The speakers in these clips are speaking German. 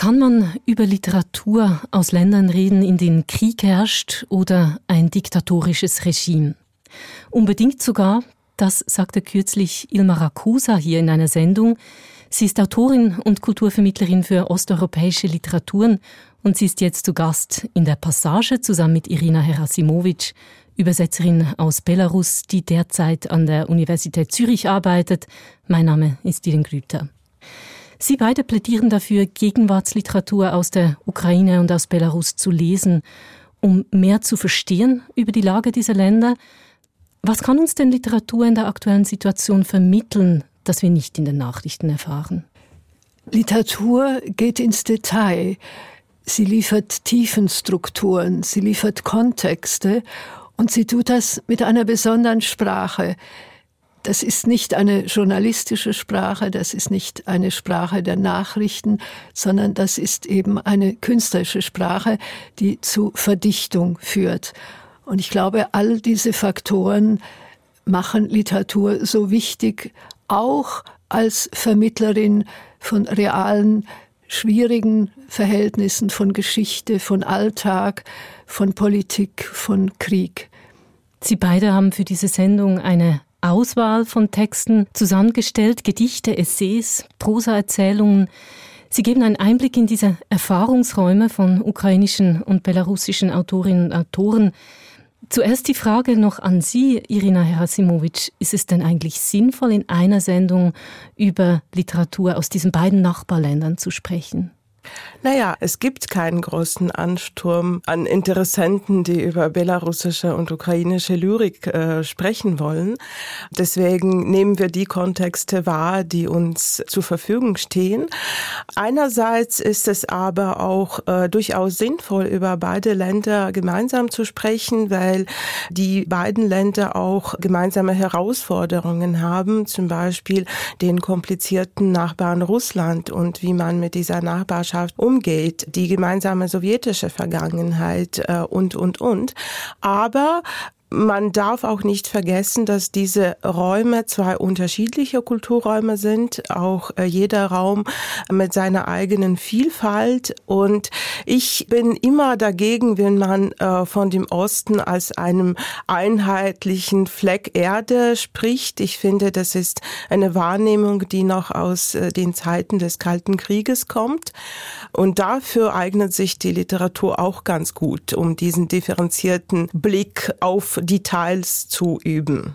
Kann man über Literatur aus Ländern reden, in denen Krieg herrscht oder ein diktatorisches Regime? Unbedingt sogar, das sagte kürzlich Ilma Rakusa hier in einer Sendung. Sie ist Autorin und Kulturvermittlerin für osteuropäische Literaturen und sie ist jetzt zu Gast in der Passage zusammen mit Irina Herasimovic, Übersetzerin aus Belarus, die derzeit an der Universität Zürich arbeitet. Mein Name ist Dylan Grüter. Sie beide plädieren dafür, Gegenwartsliteratur aus der Ukraine und aus Belarus zu lesen, um mehr zu verstehen über die Lage dieser Länder. Was kann uns denn Literatur in der aktuellen Situation vermitteln, das wir nicht in den Nachrichten erfahren? Literatur geht ins Detail. Sie liefert Tiefenstrukturen, sie liefert Kontexte und sie tut das mit einer besonderen Sprache. Das ist nicht eine journalistische Sprache, das ist nicht eine Sprache der Nachrichten, sondern das ist eben eine künstlerische Sprache, die zu Verdichtung führt. Und ich glaube, all diese Faktoren machen Literatur so wichtig, auch als Vermittlerin von realen, schwierigen Verhältnissen, von Geschichte, von Alltag, von Politik, von Krieg. Sie beide haben für diese Sendung eine Auswahl von Texten zusammengestellt, Gedichte, Essays, Prosaerzählungen. Sie geben einen Einblick in diese Erfahrungsräume von ukrainischen und belarussischen Autorinnen und Autoren. Zuerst die Frage noch an Sie, Irina Herasimowitsch. Ist es denn eigentlich sinnvoll, in einer Sendung über Literatur aus diesen beiden Nachbarländern zu sprechen? Naja, es gibt keinen großen Ansturm an Interessenten, die über belarussische und ukrainische Lyrik äh, sprechen wollen. Deswegen nehmen wir die Kontexte wahr, die uns zur Verfügung stehen. Einerseits ist es aber auch äh, durchaus sinnvoll, über beide Länder gemeinsam zu sprechen, weil die beiden Länder auch gemeinsame Herausforderungen haben, zum Beispiel den komplizierten Nachbarn Russland und wie man mit dieser Nachbarschaft Umgeht, die gemeinsame sowjetische Vergangenheit äh, und, und, und. Aber man darf auch nicht vergessen, dass diese Räume zwei unterschiedliche Kulturräume sind, auch äh, jeder Raum mit seiner eigenen Vielfalt. Und ich bin immer dagegen, wenn man äh, von dem Osten als einem einheitlichen Fleck Erde spricht. Ich finde, das ist eine Wahrnehmung, die noch aus äh, den Zeiten des Kalten Krieges kommt. Und dafür eignet sich die Literatur auch ganz gut, um diesen differenzierten Blick auf Details zu üben.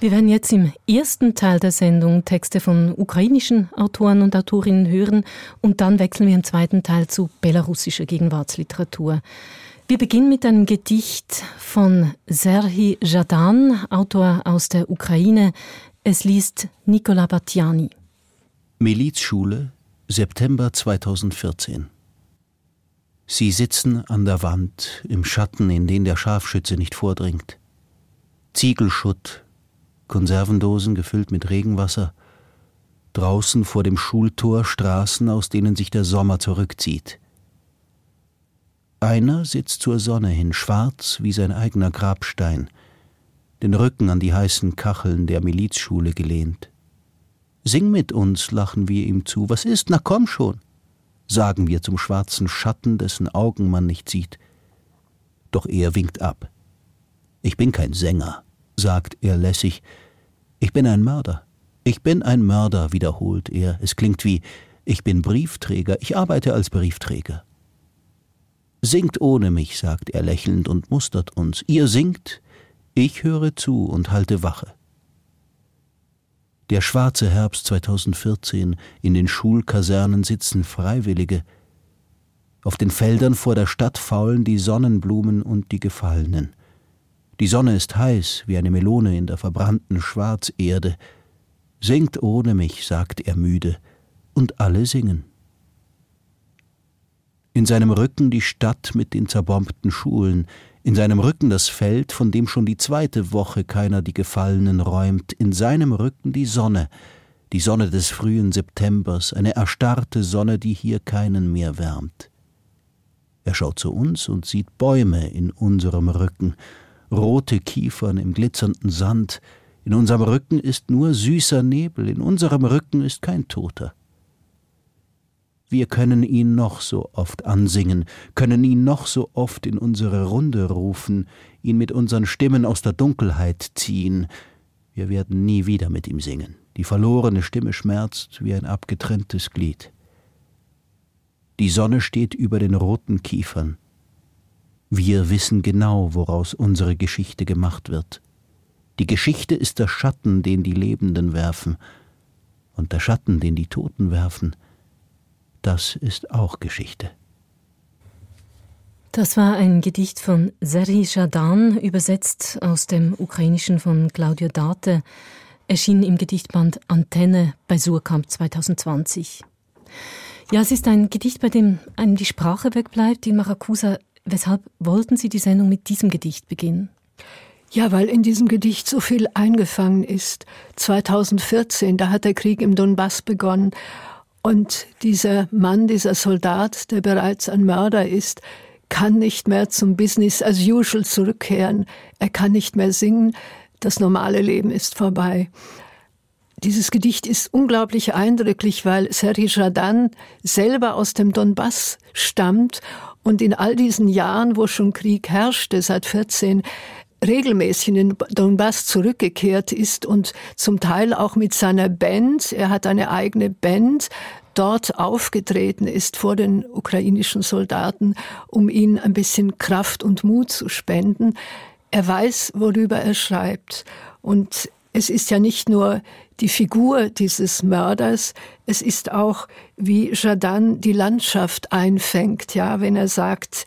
Wir werden jetzt im ersten Teil der Sendung Texte von ukrainischen Autoren und Autorinnen hören und dann wechseln wir im zweiten Teil zu belarussischer Gegenwartsliteratur. Wir beginnen mit einem Gedicht von Serhi Jadan, Autor aus der Ukraine. Es liest Nicola Battiani. Milizschule, September 2014. Sie sitzen an der Wand, im Schatten, in den der Scharfschütze nicht vordringt. Ziegelschutt, Konservendosen gefüllt mit Regenwasser, draußen vor dem Schultor Straßen, aus denen sich der Sommer zurückzieht. Einer sitzt zur Sonne hin, schwarz wie sein eigener Grabstein, den Rücken an die heißen Kacheln der Milizschule gelehnt. Sing mit uns, lachen wir ihm zu. Was ist? Na komm schon sagen wir zum schwarzen Schatten, dessen Augen man nicht sieht. Doch er winkt ab. Ich bin kein Sänger, sagt er lässig. Ich bin ein Mörder. Ich bin ein Mörder, wiederholt er. Es klingt wie Ich bin Briefträger, ich arbeite als Briefträger. Singt ohne mich, sagt er lächelnd und mustert uns. Ihr singt, ich höre zu und halte Wache. Der schwarze Herbst 2014, in den Schulkasernen sitzen Freiwillige. Auf den Feldern vor der Stadt faulen die Sonnenblumen und die Gefallenen. Die Sonne ist heiß wie eine Melone in der verbrannten Schwarzerde. Singt ohne mich, sagt er müde, und alle singen. In seinem Rücken die Stadt mit den zerbombten Schulen, in seinem Rücken das Feld, von dem schon die zweite Woche keiner die Gefallenen räumt, in seinem Rücken die Sonne, die Sonne des frühen Septembers, eine erstarrte Sonne, die hier keinen mehr wärmt. Er schaut zu uns und sieht Bäume in unserem Rücken, rote Kiefern im glitzernden Sand, in unserem Rücken ist nur süßer Nebel, in unserem Rücken ist kein Toter. Wir können ihn noch so oft ansingen, können ihn noch so oft in unsere Runde rufen, ihn mit unseren Stimmen aus der Dunkelheit ziehen. Wir werden nie wieder mit ihm singen. Die verlorene Stimme schmerzt wie ein abgetrenntes Glied. Die Sonne steht über den roten Kiefern. Wir wissen genau, woraus unsere Geschichte gemacht wird. Die Geschichte ist der Schatten, den die Lebenden werfen, und der Schatten, den die Toten werfen, das ist auch Geschichte. Das war ein Gedicht von Seri Jadan, übersetzt aus dem Ukrainischen von Claudio Date, erschien im Gedichtband Antenne bei Surkamp 2020. Ja, es ist ein Gedicht, bei dem einem die Sprache wegbleibt. In Maracusa, weshalb wollten Sie die Sendung mit diesem Gedicht beginnen? Ja, weil in diesem Gedicht so viel eingefangen ist. 2014, da hat der Krieg im Donbass begonnen. Und dieser Mann, dieser Soldat, der bereits ein Mörder ist, kann nicht mehr zum Business as usual zurückkehren. Er kann nicht mehr singen. Das normale Leben ist vorbei. Dieses Gedicht ist unglaublich eindrücklich, weil Serhii Jadan selber aus dem Donbass stammt und in all diesen Jahren, wo schon Krieg herrschte, seit 14, regelmäßig in den Donbass zurückgekehrt ist und zum Teil auch mit seiner Band, er hat eine eigene Band, dort aufgetreten ist vor den ukrainischen Soldaten, um ihnen ein bisschen Kraft und Mut zu spenden. Er weiß, worüber er schreibt. Und es ist ja nicht nur die Figur dieses Mörders, es ist auch, wie Jadan die Landschaft einfängt, ja, wenn er sagt,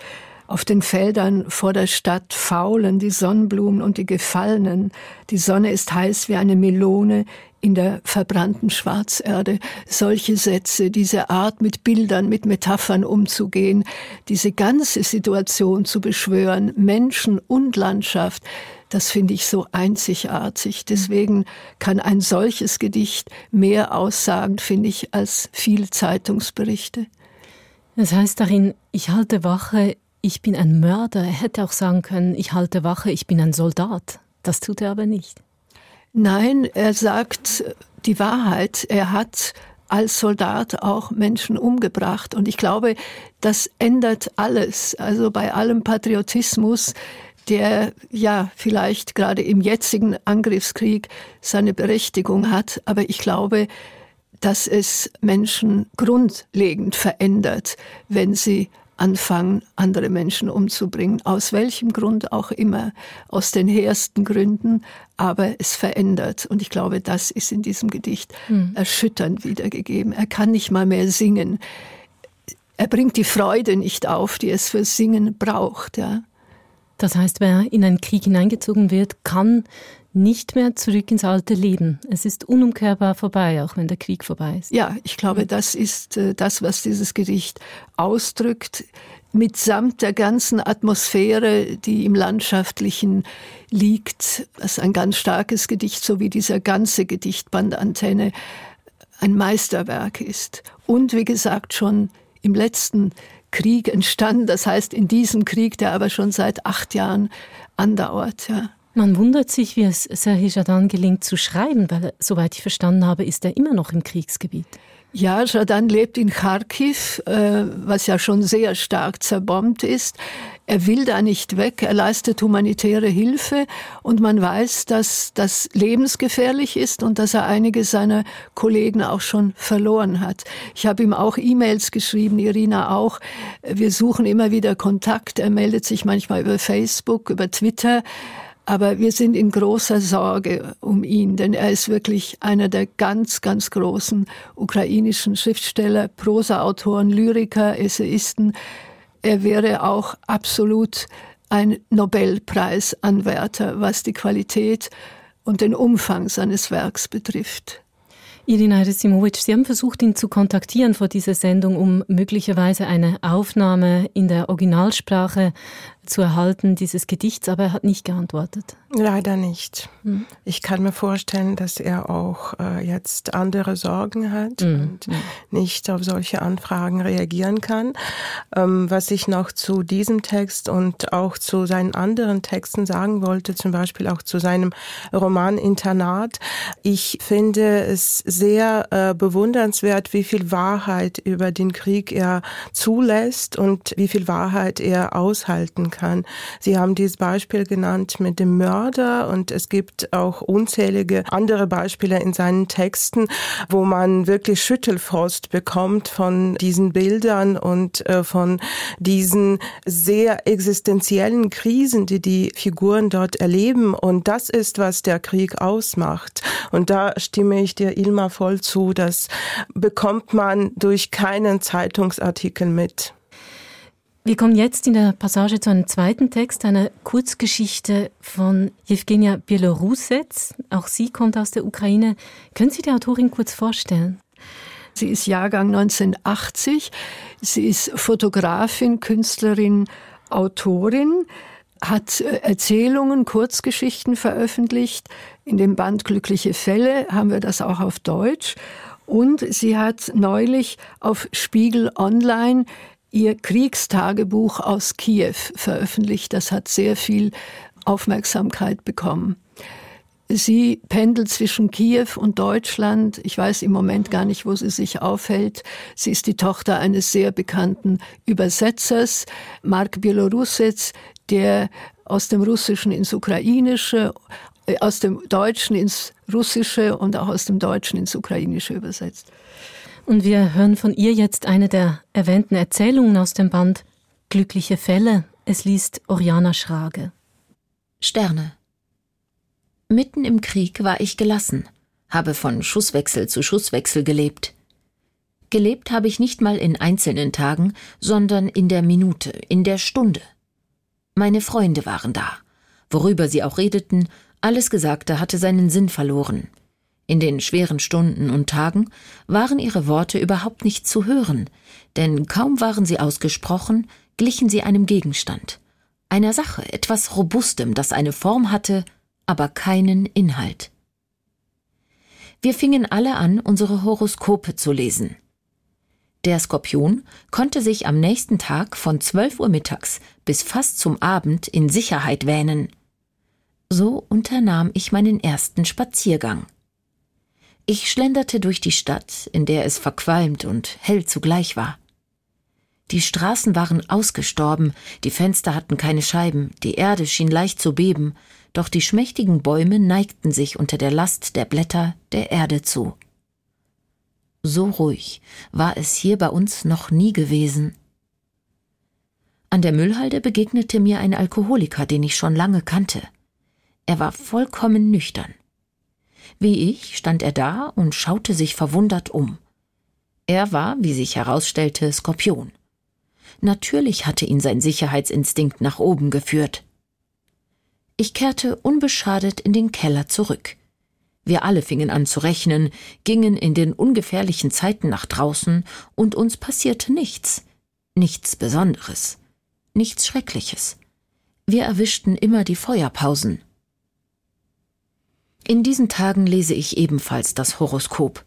auf den Feldern vor der Stadt faulen die Sonnenblumen und die Gefallenen. Die Sonne ist heiß wie eine Melone in der verbrannten Schwarzerde. Solche Sätze, diese Art mit Bildern, mit Metaphern umzugehen, diese ganze Situation zu beschwören, Menschen und Landschaft, das finde ich so einzigartig. Deswegen kann ein solches Gedicht mehr aussagen, finde ich, als viel Zeitungsberichte. Das heißt darin, ich halte Wache ich bin ein Mörder. Er hätte auch sagen können, ich halte Wache, ich bin ein Soldat. Das tut er aber nicht. Nein, er sagt die Wahrheit. Er hat als Soldat auch Menschen umgebracht. Und ich glaube, das ändert alles. Also bei allem Patriotismus, der ja vielleicht gerade im jetzigen Angriffskrieg seine Berechtigung hat. Aber ich glaube, dass es Menschen grundlegend verändert, wenn sie anfangen, andere Menschen umzubringen, aus welchem Grund auch immer, aus den hehrsten Gründen, aber es verändert. Und ich glaube, das ist in diesem Gedicht hm. erschütternd wiedergegeben. Er kann nicht mal mehr singen. Er bringt die Freude nicht auf, die es für Singen braucht. Ja. Das heißt, wer in einen Krieg hineingezogen wird, kann nicht mehr zurück ins alte Leben. Es ist unumkehrbar vorbei, auch wenn der Krieg vorbei ist. Ja, ich glaube, das ist äh, das, was dieses Gedicht ausdrückt, mitsamt der ganzen Atmosphäre, die im Landschaftlichen liegt. Das ist ein ganz starkes Gedicht, so wie dieser ganze Gedichtband Antenne ein Meisterwerk ist. Und wie gesagt, schon im letzten Krieg entstanden, das heißt in diesem Krieg, der aber schon seit acht Jahren andauert. Ja. Man wundert sich, wie es Serhii Jadan gelingt zu schreiben, weil, soweit ich verstanden habe, ist er immer noch im Kriegsgebiet. Ja, Jadan lebt in Kharkiv, äh, was ja schon sehr stark zerbombt ist. Er will da nicht weg, er leistet humanitäre Hilfe und man weiß, dass das lebensgefährlich ist und dass er einige seiner Kollegen auch schon verloren hat. Ich habe ihm auch E-Mails geschrieben, Irina auch. Wir suchen immer wieder Kontakt. Er meldet sich manchmal über Facebook, über Twitter. Aber wir sind in großer Sorge um ihn, denn er ist wirklich einer der ganz, ganz großen ukrainischen Schriftsteller, Prosaautoren, Lyriker, Essayisten. Er wäre auch absolut ein Nobelpreisanwärter, was die Qualität und den Umfang seines Werks betrifft. Irina Resimovic, Sie haben versucht, ihn zu kontaktieren vor dieser Sendung, um möglicherweise eine Aufnahme in der Originalsprache zu erhalten, dieses Gedichts, aber er hat nicht geantwortet. Leider nicht. Mhm. Ich kann mir vorstellen, dass er auch äh, jetzt andere Sorgen hat mhm. und mhm. nicht auf solche Anfragen reagieren kann. Ähm, was ich noch zu diesem Text und auch zu seinen anderen Texten sagen wollte, zum Beispiel auch zu seinem Roman Internat. Ich finde es sehr äh, bewundernswert, wie viel Wahrheit über den Krieg er zulässt und wie viel Wahrheit er aushalten kann. Sie haben dieses Beispiel genannt mit dem Mörder und es gibt auch unzählige andere Beispiele in seinen Texten, wo man wirklich Schüttelfrost bekommt von diesen Bildern und äh, von diesen sehr existenziellen Krisen, die die Figuren dort erleben. Und das ist, was der Krieg ausmacht. Und da stimme ich dir, Ilma, voll zu. Das bekommt man durch keinen Zeitungsartikel mit. Wir kommen jetzt in der Passage zu einem zweiten Text, einer Kurzgeschichte von Jewgenia Bielorusets. Auch sie kommt aus der Ukraine. Können Sie die Autorin kurz vorstellen? Sie ist Jahrgang 1980. Sie ist Fotografin, Künstlerin, Autorin, hat äh, Erzählungen, Kurzgeschichten veröffentlicht. In dem Band Glückliche Fälle haben wir das auch auf Deutsch. Und sie hat neulich auf Spiegel Online ihr Kriegstagebuch aus Kiew veröffentlicht. Das hat sehr viel Aufmerksamkeit bekommen. Sie pendelt zwischen Kiew und Deutschland. Ich weiß im Moment gar nicht, wo sie sich aufhält. Sie ist die Tochter eines sehr bekannten Übersetzers, Mark Bielorusets, der aus dem Russischen ins Ukrainische, äh, aus dem Deutschen ins Russische und auch aus dem Deutschen ins Ukrainische übersetzt. Und wir hören von ihr jetzt eine der erwähnten Erzählungen aus dem Band Glückliche Fälle. Es liest Oriana Schrage. Sterne. Mitten im Krieg war ich gelassen, habe von Schusswechsel zu Schusswechsel gelebt. Gelebt habe ich nicht mal in einzelnen Tagen, sondern in der Minute, in der Stunde. Meine Freunde waren da. Worüber sie auch redeten, alles Gesagte hatte seinen Sinn verloren. In den schweren Stunden und Tagen waren ihre Worte überhaupt nicht zu hören, denn kaum waren sie ausgesprochen, glichen sie einem Gegenstand, einer Sache, etwas Robustem, das eine Form hatte, aber keinen Inhalt. Wir fingen alle an, unsere Horoskope zu lesen. Der Skorpion konnte sich am nächsten Tag von 12 Uhr mittags bis fast zum Abend in Sicherheit wähnen. So unternahm ich meinen ersten Spaziergang. Ich schlenderte durch die Stadt, in der es verqualmt und hell zugleich war. Die Straßen waren ausgestorben, die Fenster hatten keine Scheiben, die Erde schien leicht zu beben, doch die schmächtigen Bäume neigten sich unter der Last der Blätter der Erde zu. So ruhig war es hier bei uns noch nie gewesen. An der Müllhalde begegnete mir ein Alkoholiker, den ich schon lange kannte. Er war vollkommen nüchtern. Wie ich stand er da und schaute sich verwundert um. Er war, wie sich herausstellte, Skorpion. Natürlich hatte ihn sein Sicherheitsinstinkt nach oben geführt. Ich kehrte unbeschadet in den Keller zurück. Wir alle fingen an zu rechnen, gingen in den ungefährlichen Zeiten nach draußen, und uns passierte nichts, nichts Besonderes, nichts Schreckliches. Wir erwischten immer die Feuerpausen. In diesen Tagen lese ich ebenfalls das Horoskop.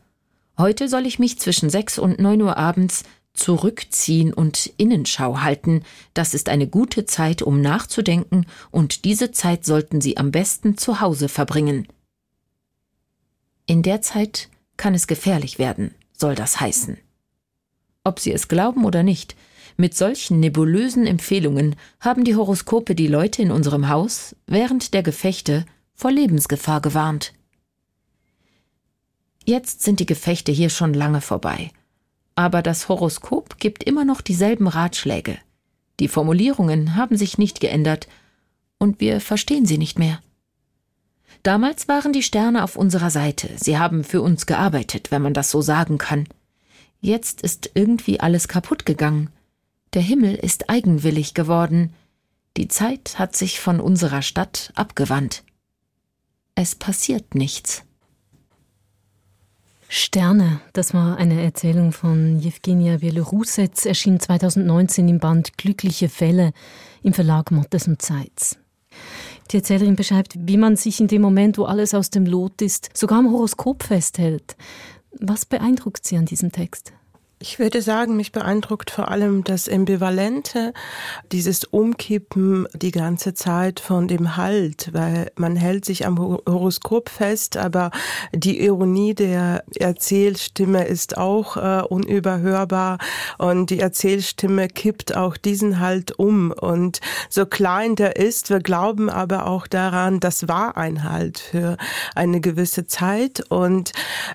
Heute soll ich mich zwischen sechs und neun Uhr abends zurückziehen und Innenschau halten. Das ist eine gute Zeit, um nachzudenken, und diese Zeit sollten Sie am besten zu Hause verbringen. In der Zeit kann es gefährlich werden, soll das heißen. Ob Sie es glauben oder nicht, mit solchen nebulösen Empfehlungen haben die Horoskope die Leute in unserem Haus während der Gefechte vor Lebensgefahr gewarnt. Jetzt sind die Gefechte hier schon lange vorbei. Aber das Horoskop gibt immer noch dieselben Ratschläge. Die Formulierungen haben sich nicht geändert und wir verstehen sie nicht mehr. Damals waren die Sterne auf unserer Seite, sie haben für uns gearbeitet, wenn man das so sagen kann. Jetzt ist irgendwie alles kaputt gegangen. Der Himmel ist eigenwillig geworden. Die Zeit hat sich von unserer Stadt abgewandt. Es passiert nichts. Sterne, das war eine Erzählung von Jewgenia Bielorusets, erschien 2019 im Band Glückliche Fälle im Verlag Mottes und Zeitz. Die Erzählerin beschreibt, wie man sich in dem Moment, wo alles aus dem Lot ist, sogar am Horoskop festhält. Was beeindruckt Sie an diesem Text? Ich würde sagen, mich beeindruckt vor allem das Ambivalente, dieses Umkippen die ganze Zeit von dem Halt, weil man hält sich am Horoskop fest, aber die Ironie der Erzählstimme ist auch äh, unüberhörbar und die Erzählstimme kippt auch diesen Halt um. Und so klein der ist, wir glauben aber auch daran, das war ein Halt für eine gewisse Zeit. Und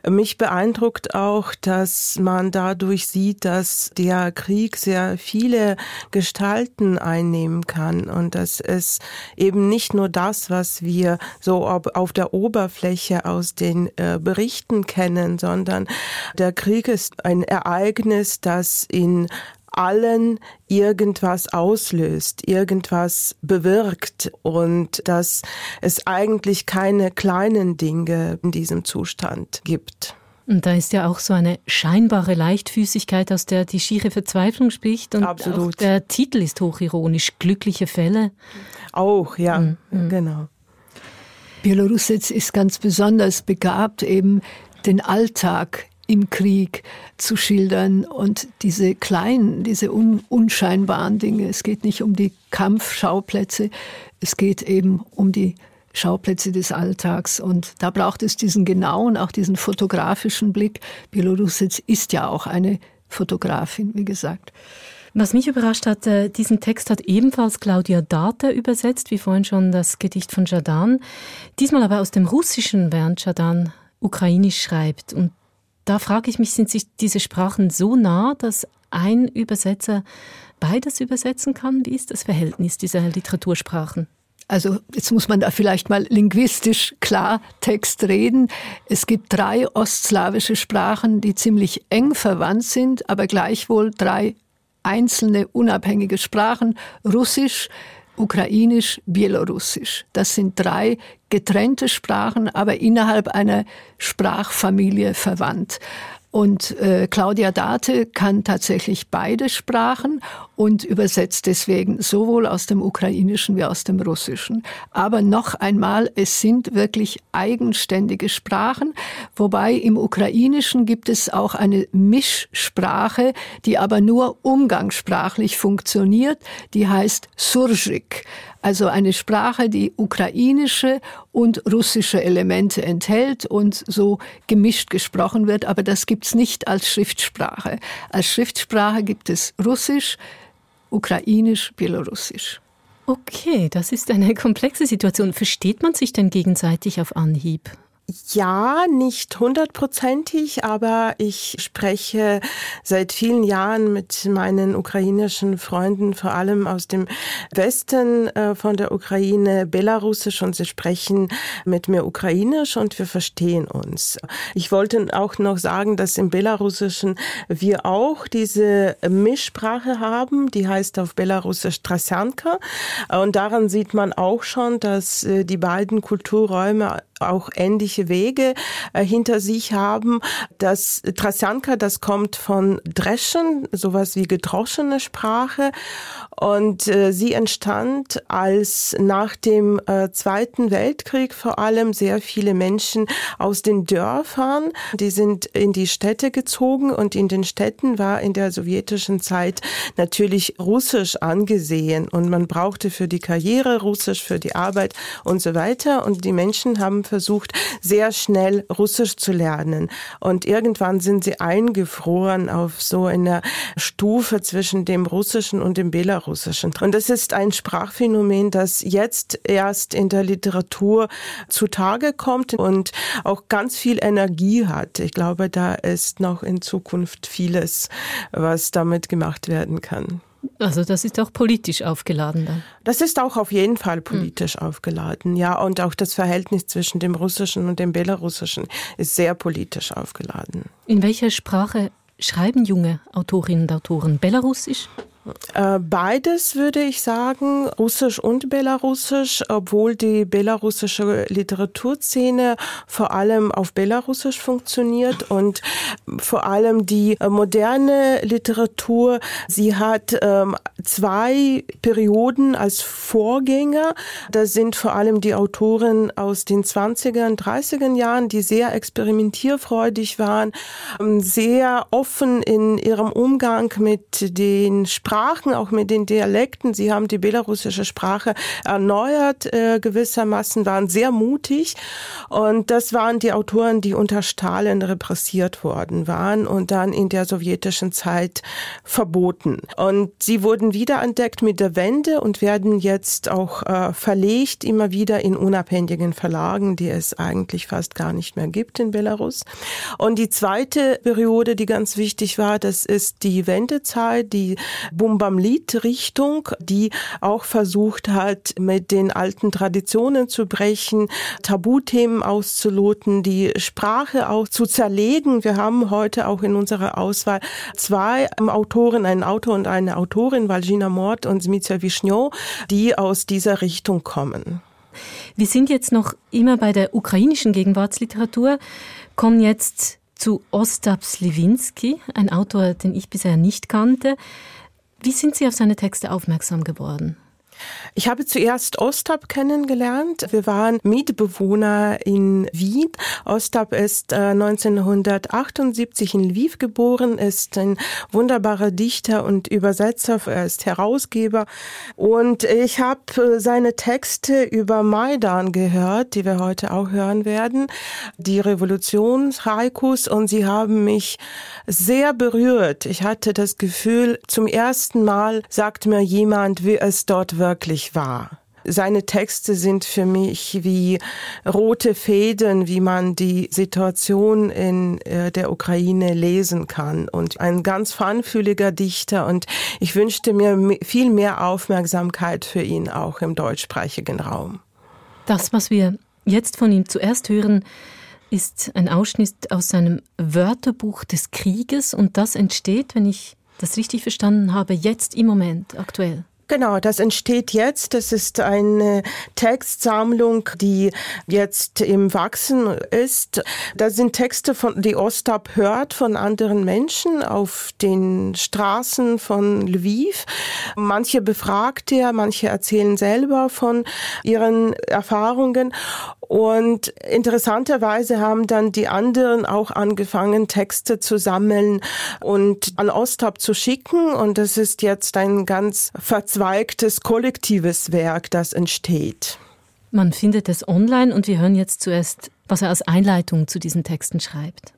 mich beeindruckt auch, dass man dadurch dadurch sieht, dass der Krieg sehr viele Gestalten einnehmen kann und dass es eben nicht nur das, was wir so auf der Oberfläche aus den äh, Berichten kennen, sondern der Krieg ist ein Ereignis, das in allen irgendwas auslöst, irgendwas bewirkt und dass es eigentlich keine kleinen Dinge in diesem Zustand gibt. Und da ist ja auch so eine scheinbare Leichtfüßigkeit, aus der die schiere Verzweiflung spricht. Und Absolut. Auch der Titel ist hochironisch, glückliche Fälle. Auch, ja, mhm. genau. Bielorussetz ist ganz besonders begabt, eben den Alltag im Krieg zu schildern und diese kleinen, diese un unscheinbaren Dinge. Es geht nicht um die Kampfschauplätze, es geht eben um die Schauplätze des Alltags. Und da braucht es diesen genauen, auch diesen fotografischen Blick. Bielorussetz ist ja auch eine Fotografin, wie gesagt. Was mich überrascht hat, äh, diesen Text hat ebenfalls Claudia Data übersetzt, wie vorhin schon das Gedicht von Jadan. Diesmal aber aus dem Russischen, während Jadan ukrainisch schreibt. Und da frage ich mich, sind sich diese Sprachen so nah, dass ein Übersetzer beides übersetzen kann? Wie ist das Verhältnis dieser Literatursprachen? Also jetzt muss man da vielleicht mal linguistisch Klartext reden. Es gibt drei ostslawische Sprachen, die ziemlich eng verwandt sind, aber gleichwohl drei einzelne unabhängige Sprachen. Russisch, Ukrainisch, Bielorussisch. Das sind drei getrennte Sprachen, aber innerhalb einer Sprachfamilie verwandt. Und äh, Claudia Date kann tatsächlich beide Sprachen und übersetzt deswegen sowohl aus dem Ukrainischen wie aus dem Russischen. Aber noch einmal, es sind wirklich eigenständige Sprachen, wobei im Ukrainischen gibt es auch eine Mischsprache, die aber nur umgangssprachlich funktioniert, die heißt Surjik. Also eine Sprache, die ukrainische und russische Elemente enthält und so gemischt gesprochen wird, aber das gibt's nicht als Schriftsprache. Als Schriftsprache gibt es Russisch, Ukrainisch, Bielorussisch. Okay, das ist eine komplexe Situation. Versteht man sich denn gegenseitig auf Anhieb? Ja, nicht hundertprozentig, aber ich spreche seit vielen Jahren mit meinen ukrainischen Freunden, vor allem aus dem Westen äh, von der Ukraine, Belarusisch und sie sprechen mit mir Ukrainisch und wir verstehen uns. Ich wollte auch noch sagen, dass im Belarussischen wir auch diese Mischsprache haben, die heißt auf Belarusisch Trasjanka und daran sieht man auch schon, dass äh, die beiden Kulturräume auch ähnliche Wege äh, hinter sich haben. Das Trasjanka, das kommt von Dreschen, sowas wie gedroschene Sprache. Und äh, sie entstand, als nach dem äh, Zweiten Weltkrieg vor allem sehr viele Menschen aus den Dörfern, die sind in die Städte gezogen und in den Städten war in der sowjetischen Zeit natürlich Russisch angesehen und man brauchte für die Karriere Russisch, für die Arbeit und so weiter. Und die Menschen haben versucht, sehr schnell Russisch zu lernen. Und irgendwann sind sie eingefroren auf so einer Stufe zwischen dem Russischen und dem Belarussischen. Und das ist ein Sprachphänomen, das jetzt erst in der Literatur zutage kommt und auch ganz viel Energie hat. Ich glaube, da ist noch in Zukunft vieles, was damit gemacht werden kann. Also das ist auch politisch aufgeladen dann. Das ist auch auf jeden Fall politisch mhm. aufgeladen, ja. Und auch das Verhältnis zwischen dem Russischen und dem Belarussischen ist sehr politisch aufgeladen. In welcher Sprache schreiben junge Autorinnen und Autoren? Belarussisch? Äh, beides würde ich sagen, Russisch und Belarussisch, obwohl die belarussische Literaturszene vor allem auf Belarussisch funktioniert und vor allem die moderne Literatur, sie hat ähm, zwei Perioden als Vorgänger. Das sind vor allem die Autoren aus den 20er und 30er Jahren, die sehr experimentierfreudig waren, ähm, sehr offen in ihrem Umgang mit den Sprachen Sprachen, auch mit den Dialekten. Sie haben die belarussische Sprache erneuert äh, gewissermaßen, waren sehr mutig. Und das waren die Autoren, die unter Stalin repressiert worden waren und dann in der sowjetischen Zeit verboten. Und sie wurden wiederentdeckt mit der Wende und werden jetzt auch äh, verlegt, immer wieder in unabhängigen Verlagen, die es eigentlich fast gar nicht mehr gibt in Belarus. Und die zweite Periode, die ganz wichtig war, das ist die Wendezeit, die Bumbam-Lied-Richtung, die auch versucht hat, mit den alten Traditionen zu brechen, Tabuthemen auszuloten, die Sprache auch zu zerlegen. Wir haben heute auch in unserer Auswahl zwei Autoren, einen Autor und eine Autorin, Valgina Mord und Smitsja Wischnjo, die aus dieser Richtung kommen. Wir sind jetzt noch immer bei der ukrainischen Gegenwartsliteratur, kommen jetzt zu Ostap Sliwinski, ein Autor, den ich bisher nicht kannte. Wie sind Sie auf seine Texte aufmerksam geworden? Ich habe zuerst Ostap kennengelernt. Wir waren Mitbewohner in Wien. Ostap ist 1978 äh, in Lviv geboren, ist ein wunderbarer Dichter und Übersetzer. Er ist Herausgeber. Und ich habe äh, seine Texte über Maidan gehört, die wir heute auch hören werden. Die Revolutionshaikus und sie haben mich sehr berührt. Ich hatte das Gefühl, zum ersten Mal sagt mir jemand, wie es dort wird wirklich war. Seine Texte sind für mich wie rote Fäden, wie man die Situation in äh, der Ukraine lesen kann. Und ein ganz feinfühliger Dichter. Und ich wünschte mir viel mehr Aufmerksamkeit für ihn auch im deutschsprachigen Raum. Das, was wir jetzt von ihm zuerst hören, ist ein Ausschnitt aus seinem Wörterbuch des Krieges. Und das entsteht, wenn ich das richtig verstanden habe, jetzt im Moment aktuell. Genau, das entsteht jetzt. Das ist eine Textsammlung, die jetzt im Wachsen ist. Da sind Texte, von, die Ostap hört von anderen Menschen auf den Straßen von Lviv. Manche befragt er, manche erzählen selber von ihren Erfahrungen. Und interessanterweise haben dann die anderen auch angefangen, Texte zu sammeln und an Ostap zu schicken. Und das ist jetzt ein ganz verzweigtes kollektives Werk, das entsteht. Man findet es online und wir hören jetzt zuerst, was er als Einleitung zu diesen Texten schreibt.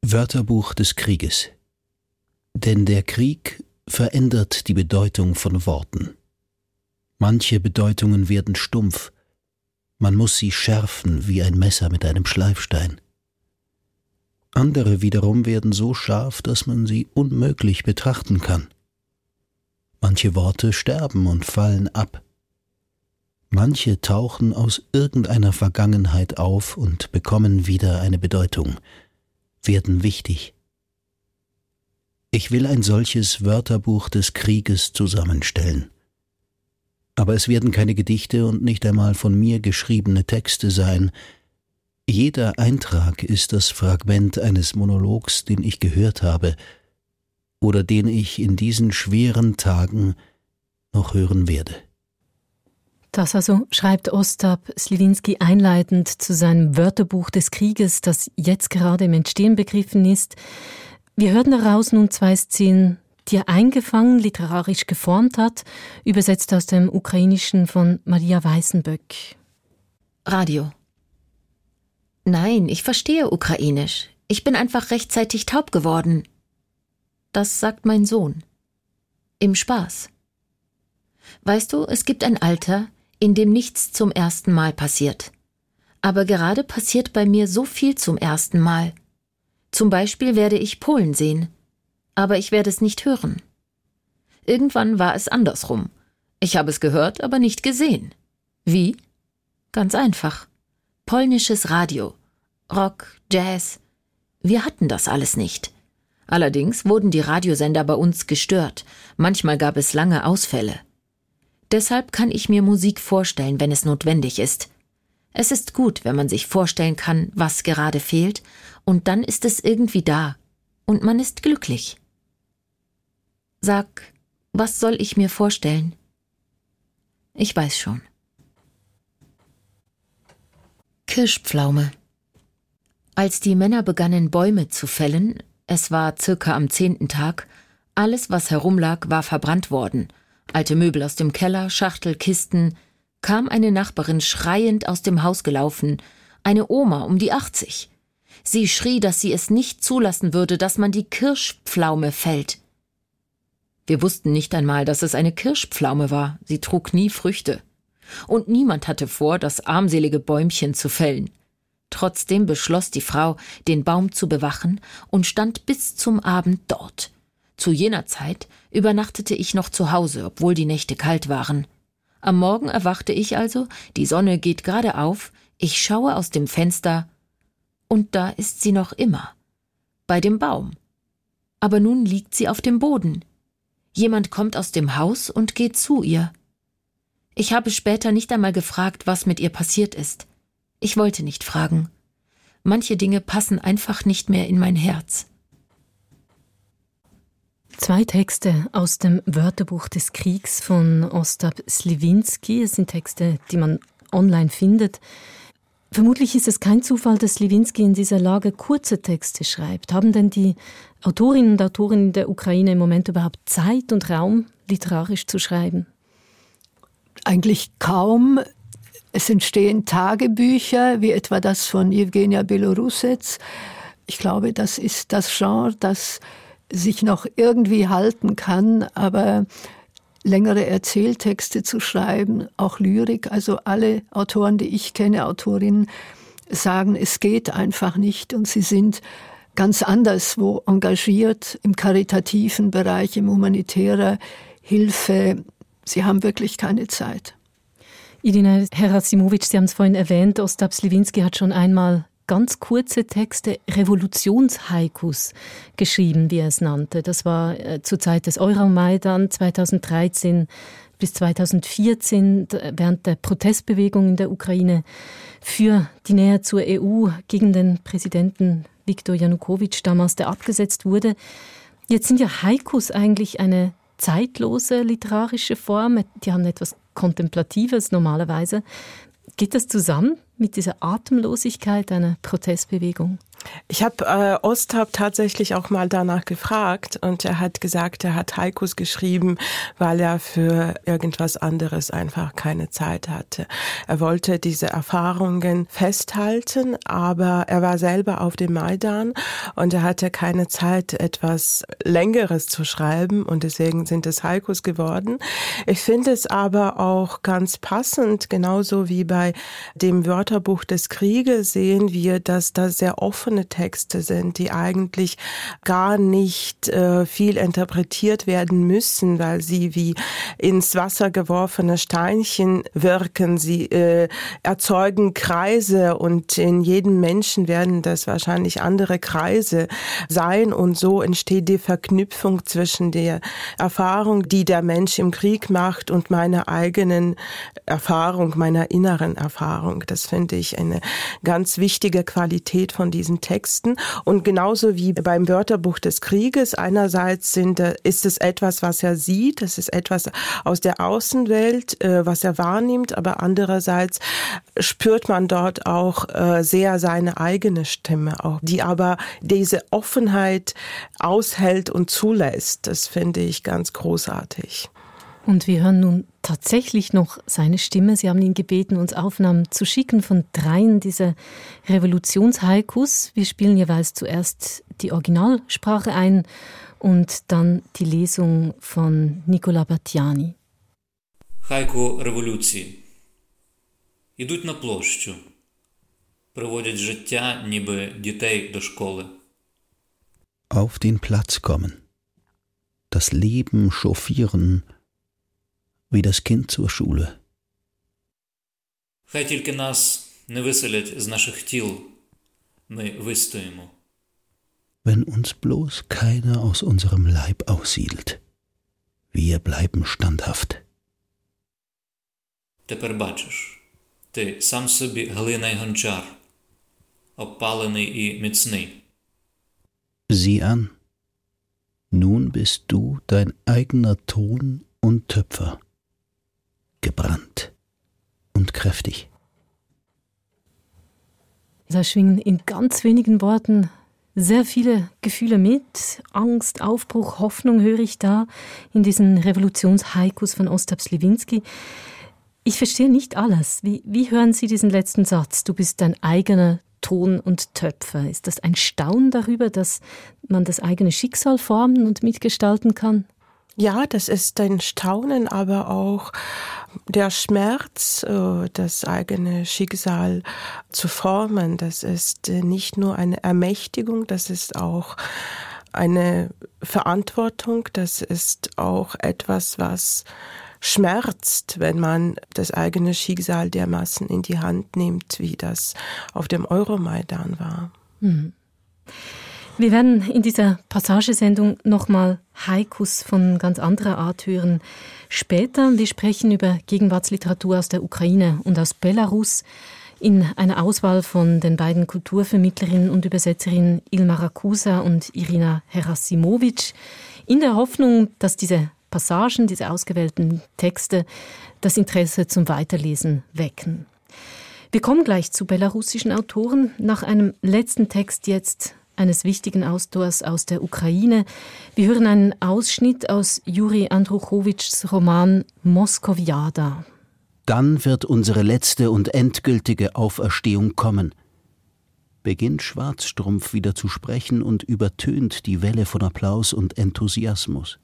Wörterbuch des Krieges. Denn der Krieg verändert die Bedeutung von Worten. Manche Bedeutungen werden stumpf, man muss sie schärfen wie ein Messer mit einem Schleifstein. Andere wiederum werden so scharf, dass man sie unmöglich betrachten kann. Manche Worte sterben und fallen ab. Manche tauchen aus irgendeiner Vergangenheit auf und bekommen wieder eine Bedeutung, werden wichtig. Ich will ein solches Wörterbuch des Krieges zusammenstellen. Aber es werden keine Gedichte und nicht einmal von mir geschriebene Texte sein. Jeder Eintrag ist das Fragment eines Monologs, den ich gehört habe oder den ich in diesen schweren Tagen noch hören werde. Das also schreibt Ostap Sliwinski einleitend zu seinem Wörterbuch des Krieges, das jetzt gerade im Entstehen begriffen ist. Wir hörten daraus nun zwei Szenen die er eingefangen, literarisch geformt hat, übersetzt aus dem Ukrainischen von Maria Weißenböck. Radio. Nein, ich verstehe Ukrainisch. Ich bin einfach rechtzeitig taub geworden. Das sagt mein Sohn. Im Spaß. Weißt du, es gibt ein Alter, in dem nichts zum ersten Mal passiert. Aber gerade passiert bei mir so viel zum ersten Mal. Zum Beispiel werde ich Polen sehen aber ich werde es nicht hören. Irgendwann war es andersrum. Ich habe es gehört, aber nicht gesehen. Wie? Ganz einfach. Polnisches Radio. Rock, Jazz. Wir hatten das alles nicht. Allerdings wurden die Radiosender bei uns gestört, manchmal gab es lange Ausfälle. Deshalb kann ich mir Musik vorstellen, wenn es notwendig ist. Es ist gut, wenn man sich vorstellen kann, was gerade fehlt, und dann ist es irgendwie da, und man ist glücklich. Sag, was soll ich mir vorstellen? Ich weiß schon. Kirschpflaume. Als die Männer begannen, Bäume zu fällen, es war circa am zehnten Tag, alles, was herumlag, war verbrannt worden. Alte Möbel aus dem Keller, Schachtel, Kisten, kam eine Nachbarin schreiend aus dem Haus gelaufen, eine Oma um die achtzig. Sie schrie, dass sie es nicht zulassen würde, dass man die Kirschpflaume fällt. Wir wussten nicht einmal, dass es eine Kirschpflaume war, sie trug nie Früchte. Und niemand hatte vor, das armselige Bäumchen zu fällen. Trotzdem beschloss die Frau, den Baum zu bewachen und stand bis zum Abend dort. Zu jener Zeit übernachtete ich noch zu Hause, obwohl die Nächte kalt waren. Am Morgen erwachte ich also, die Sonne geht gerade auf, ich schaue aus dem Fenster, und da ist sie noch immer, bei dem Baum. Aber nun liegt sie auf dem Boden. Jemand kommt aus dem Haus und geht zu ihr. Ich habe später nicht einmal gefragt, was mit ihr passiert ist. Ich wollte nicht fragen. Manche Dinge passen einfach nicht mehr in mein Herz. Zwei Texte aus dem Wörterbuch des Kriegs von Ostap Sliwinski. Es sind Texte, die man online findet. Vermutlich ist es kein Zufall, dass Sliwinski in dieser Lage kurze Texte schreibt. Haben denn die Autorinnen und Autoren in der Ukraine im Moment überhaupt Zeit und Raum, literarisch zu schreiben? Eigentlich kaum. Es entstehen Tagebücher, wie etwa das von Evgenia Belorusets. Ich glaube, das ist das Genre, das sich noch irgendwie halten kann, aber längere Erzähltexte zu schreiben, auch Lyrik, also alle Autoren, die ich kenne, Autorinnen, sagen, es geht einfach nicht und sie sind ganz anderswo engagiert im karitativen Bereich, im humanitärer Hilfe. Sie haben wirklich keine Zeit. Irina Herasimowitsch, Sie haben es vorhin erwähnt, Ostap Sliwinski hat schon einmal ganz kurze Texte, Revolutionshaikus geschrieben, wie er es nannte. Das war äh, zur Zeit des Euromaidan 2013 bis 2014 während der Protestbewegung in der Ukraine für die Nähe zur EU gegen den Präsidenten Viktor Janukowitsch damals, der abgesetzt wurde. Jetzt sind ja Haikus eigentlich eine zeitlose literarische Form. Die haben etwas Kontemplatives normalerweise. Geht das zusammen mit dieser Atemlosigkeit einer Protestbewegung? Ich habe äh, Ostap tatsächlich auch mal danach gefragt und er hat gesagt, er hat Haikus geschrieben, weil er für irgendwas anderes einfach keine Zeit hatte. Er wollte diese Erfahrungen festhalten, aber er war selber auf dem Maidan und er hatte keine Zeit, etwas Längeres zu schreiben und deswegen sind es Haikus geworden. Ich finde es aber auch ganz passend, genauso wie bei dem Wörterbuch des Krieges sehen wir, dass da sehr offene Texte sind, die eigentlich gar nicht äh, viel interpretiert werden müssen, weil sie wie ins Wasser geworfene Steinchen wirken. Sie äh, erzeugen Kreise und in jedem Menschen werden das wahrscheinlich andere Kreise sein und so entsteht die Verknüpfung zwischen der Erfahrung, die der Mensch im Krieg macht und meiner eigenen Erfahrung, meiner inneren Erfahrung. Das finde ich eine ganz wichtige Qualität von diesen Texten. Und genauso wie beim Wörterbuch des Krieges, einerseits sind, äh, ist es etwas, was er sieht, es ist etwas aus der Außenwelt, äh, was er wahrnimmt, aber andererseits spürt man dort auch äh, sehr seine eigene Stimme, auch, die aber diese Offenheit aushält und zulässt. Das finde ich ganz großartig. Und wir hören nun tatsächlich noch seine Stimme. Sie haben ihn gebeten, uns Aufnahmen zu schicken von dreien dieser Revolutionshaikus. Wir spielen jeweils zuerst die Originalsprache ein und dann die Lesung von Nicola Battiani. Хайку революції. Ідуть на площу, приводять життя, ніби дітей до школи. Auf den Platz kommen. Das Leben chauffieren, wie das Kind zur Schule. Хай тільки нас не виселять з наших тіл, ми вистоїмо. wenn uns bloß keiner aus unserem Leib aussiedelt. Wir bleiben standhaft. Тепер бачиш, ти сам собі глина й гончар, опалений і міцний. Sieh an, nun bist du dein eigener Ton und Töpfer, gebrannt und kräftig. Da schwingen in ganz wenigen Worten sehr viele Gefühle mit. Angst, Aufbruch, Hoffnung höre ich da in diesen Revolutionshaikus von Ostap Sliwinski. Ich verstehe nicht alles. Wie, wie hören Sie diesen letzten Satz? Du bist dein eigener Ton und Töpfer. Ist das ein Staunen darüber, dass man das eigene Schicksal formen und mitgestalten kann? Ja, das ist ein Staunen, aber auch der Schmerz, äh, das eigene Schicksal zu formen. Das ist äh, nicht nur eine Ermächtigung, das ist auch eine Verantwortung, das ist auch etwas, was schmerzt, wenn man das eigene Schicksal dermaßen in die Hand nimmt, wie das auf dem Euromaidan war. Mhm. Wir werden in dieser Passagesendung nochmal Haikus von ganz anderer Art hören. Später, wir sprechen über Gegenwartsliteratur aus der Ukraine und aus Belarus in einer Auswahl von den beiden Kulturvermittlerinnen und Übersetzerinnen Ilma Rakusa und Irina Herasimowitsch, in der Hoffnung, dass diese Passagen, diese ausgewählten Texte das Interesse zum Weiterlesen wecken. Wir kommen gleich zu belarussischen Autoren. Nach einem letzten Text jetzt eines wichtigen Autors aus der Ukraine. Wir hören einen Ausschnitt aus Juri Andruchowitschs Roman Moskowiada. Dann wird unsere letzte und endgültige Auferstehung kommen. Beginnt Schwarzstrumpf wieder zu sprechen und übertönt die Welle von Applaus und Enthusiasmus.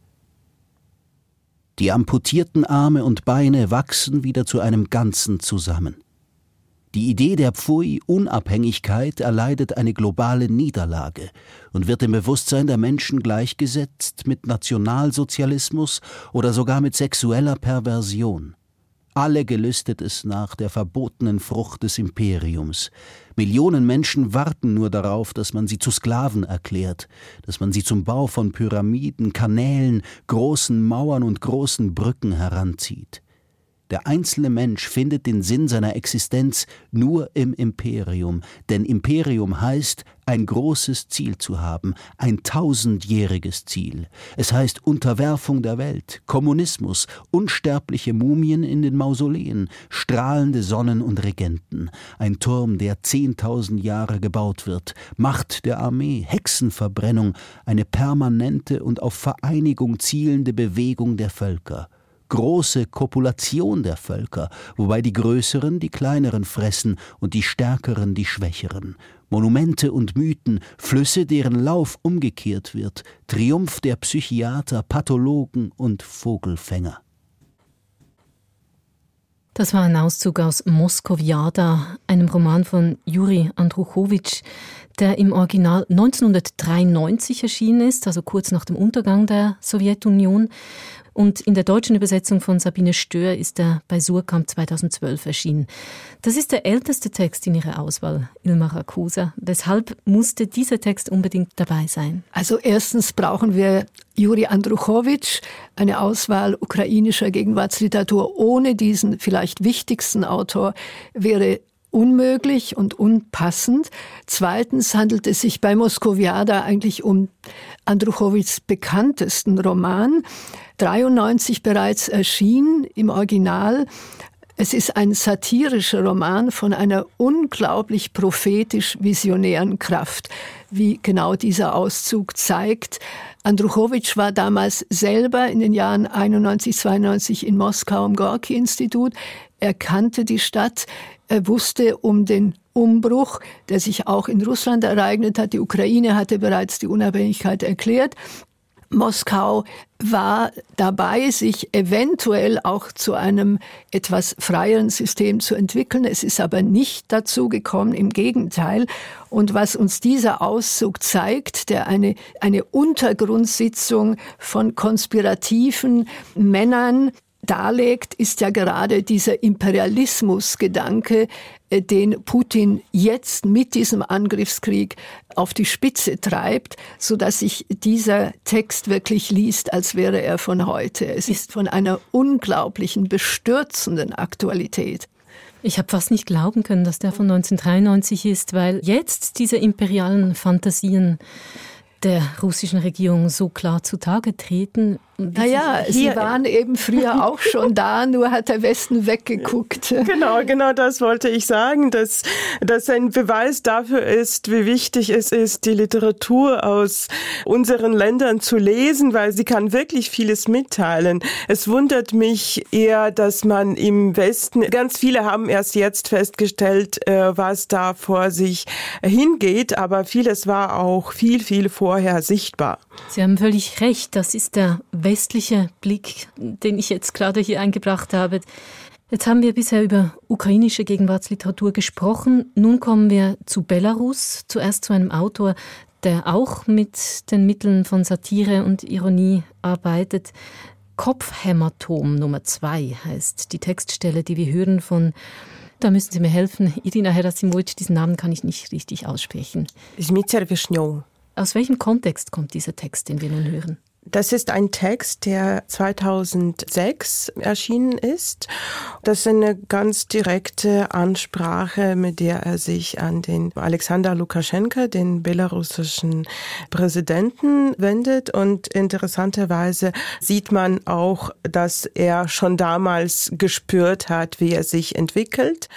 Die amputierten Arme und Beine wachsen wieder zu einem Ganzen zusammen. Die Idee der Pfui-Unabhängigkeit erleidet eine globale Niederlage und wird im Bewusstsein der Menschen gleichgesetzt mit Nationalsozialismus oder sogar mit sexueller Perversion. Alle gelüstet es nach der verbotenen Frucht des Imperiums. Millionen Menschen warten nur darauf, dass man sie zu Sklaven erklärt, dass man sie zum Bau von Pyramiden, Kanälen, großen Mauern und großen Brücken heranzieht. Der einzelne Mensch findet den Sinn seiner Existenz nur im Imperium, denn Imperium heißt, ein großes Ziel zu haben, ein tausendjähriges Ziel. Es heißt Unterwerfung der Welt, Kommunismus, unsterbliche Mumien in den Mausoleen, strahlende Sonnen und Regenten, ein Turm, der zehntausend Jahre gebaut wird, Macht der Armee, Hexenverbrennung, eine permanente und auf Vereinigung zielende Bewegung der Völker große Kopulation der Völker, wobei die Größeren die Kleineren fressen und die Stärkeren die Schwächeren. Monumente und Mythen, Flüsse, deren Lauf umgekehrt wird, Triumph der Psychiater, Pathologen und Vogelfänger. Das war ein Auszug aus Moskowiada, einem Roman von Juri Andruchowitsch, der im Original 1993 erschienen ist, also kurz nach dem Untergang der Sowjetunion. Und in der deutschen Übersetzung von Sabine Stör ist er bei Surkamp 2012 erschienen. Das ist der älteste Text in ihrer Auswahl, Ilma Rakusa. Weshalb musste dieser Text unbedingt dabei sein? Also erstens brauchen wir Juri Andruchowitsch, eine Auswahl ukrainischer Gegenwartsliteratur. Ohne diesen vielleicht wichtigsten Autor wäre unmöglich und unpassend. Zweitens handelt es sich bei Moskowiada eigentlich um Andruchowitschs bekanntesten Roman. 93 bereits erschienen im Original. Es ist ein satirischer Roman von einer unglaublich prophetisch visionären Kraft, wie genau dieser Auszug zeigt. Andruchowitsch war damals selber in den Jahren 91, 92 in Moskau im Gorki-Institut. Er kannte die Stadt, er wusste um den Umbruch, der sich auch in Russland ereignet hat. Die Ukraine hatte bereits die Unabhängigkeit erklärt. Moskau war dabei, sich eventuell auch zu einem etwas freieren System zu entwickeln. Es ist aber nicht dazu gekommen, im Gegenteil. Und was uns dieser Auszug zeigt, der eine, eine Untergrundsitzung von konspirativen Männern darlegt, ist ja gerade dieser Imperialismusgedanke, äh, den Putin jetzt mit diesem Angriffskrieg auf die Spitze treibt, so dass sich dieser Text wirklich liest, als wäre er von heute. Es ist von einer unglaublichen, bestürzenden Aktualität. Ich habe fast nicht glauben können, dass der von 1993 ist, weil jetzt diese imperialen Fantasien der russischen Regierung so klar zutage treten. Naja, sie waren eben früher auch schon da, nur hat der Westen weggeguckt. Genau, genau das wollte ich sagen, dass das ein Beweis dafür ist, wie wichtig es ist, die Literatur aus unseren Ländern zu lesen, weil sie kann wirklich vieles mitteilen. Es wundert mich eher, dass man im Westen, ganz viele haben erst jetzt festgestellt, äh, was da vor sich hingeht, aber vieles war auch viel, viel vorher sichtbar. Sie haben völlig recht, das ist der westliche Blick, den ich jetzt gerade hier eingebracht habe. Jetzt haben wir bisher über ukrainische Gegenwartsliteratur gesprochen. Nun kommen wir zu Belarus, zuerst zu einem Autor, der auch mit den Mitteln von Satire und Ironie arbeitet. Kopfhämatom Nummer zwei heißt die Textstelle, die wir hören von, da müssen Sie mir helfen, Irina Herasimovic, diesen Namen kann ich nicht richtig aussprechen. Aus welchem Kontext kommt dieser Text, den wir nun hören? Das ist ein Text, der 2006 erschienen ist. Das ist eine ganz direkte Ansprache, mit der er sich an den Alexander Lukaschenka, den belarussischen Präsidenten, wendet. Und interessanterweise sieht man auch, dass er schon damals gespürt hat, wie er sich entwickelt.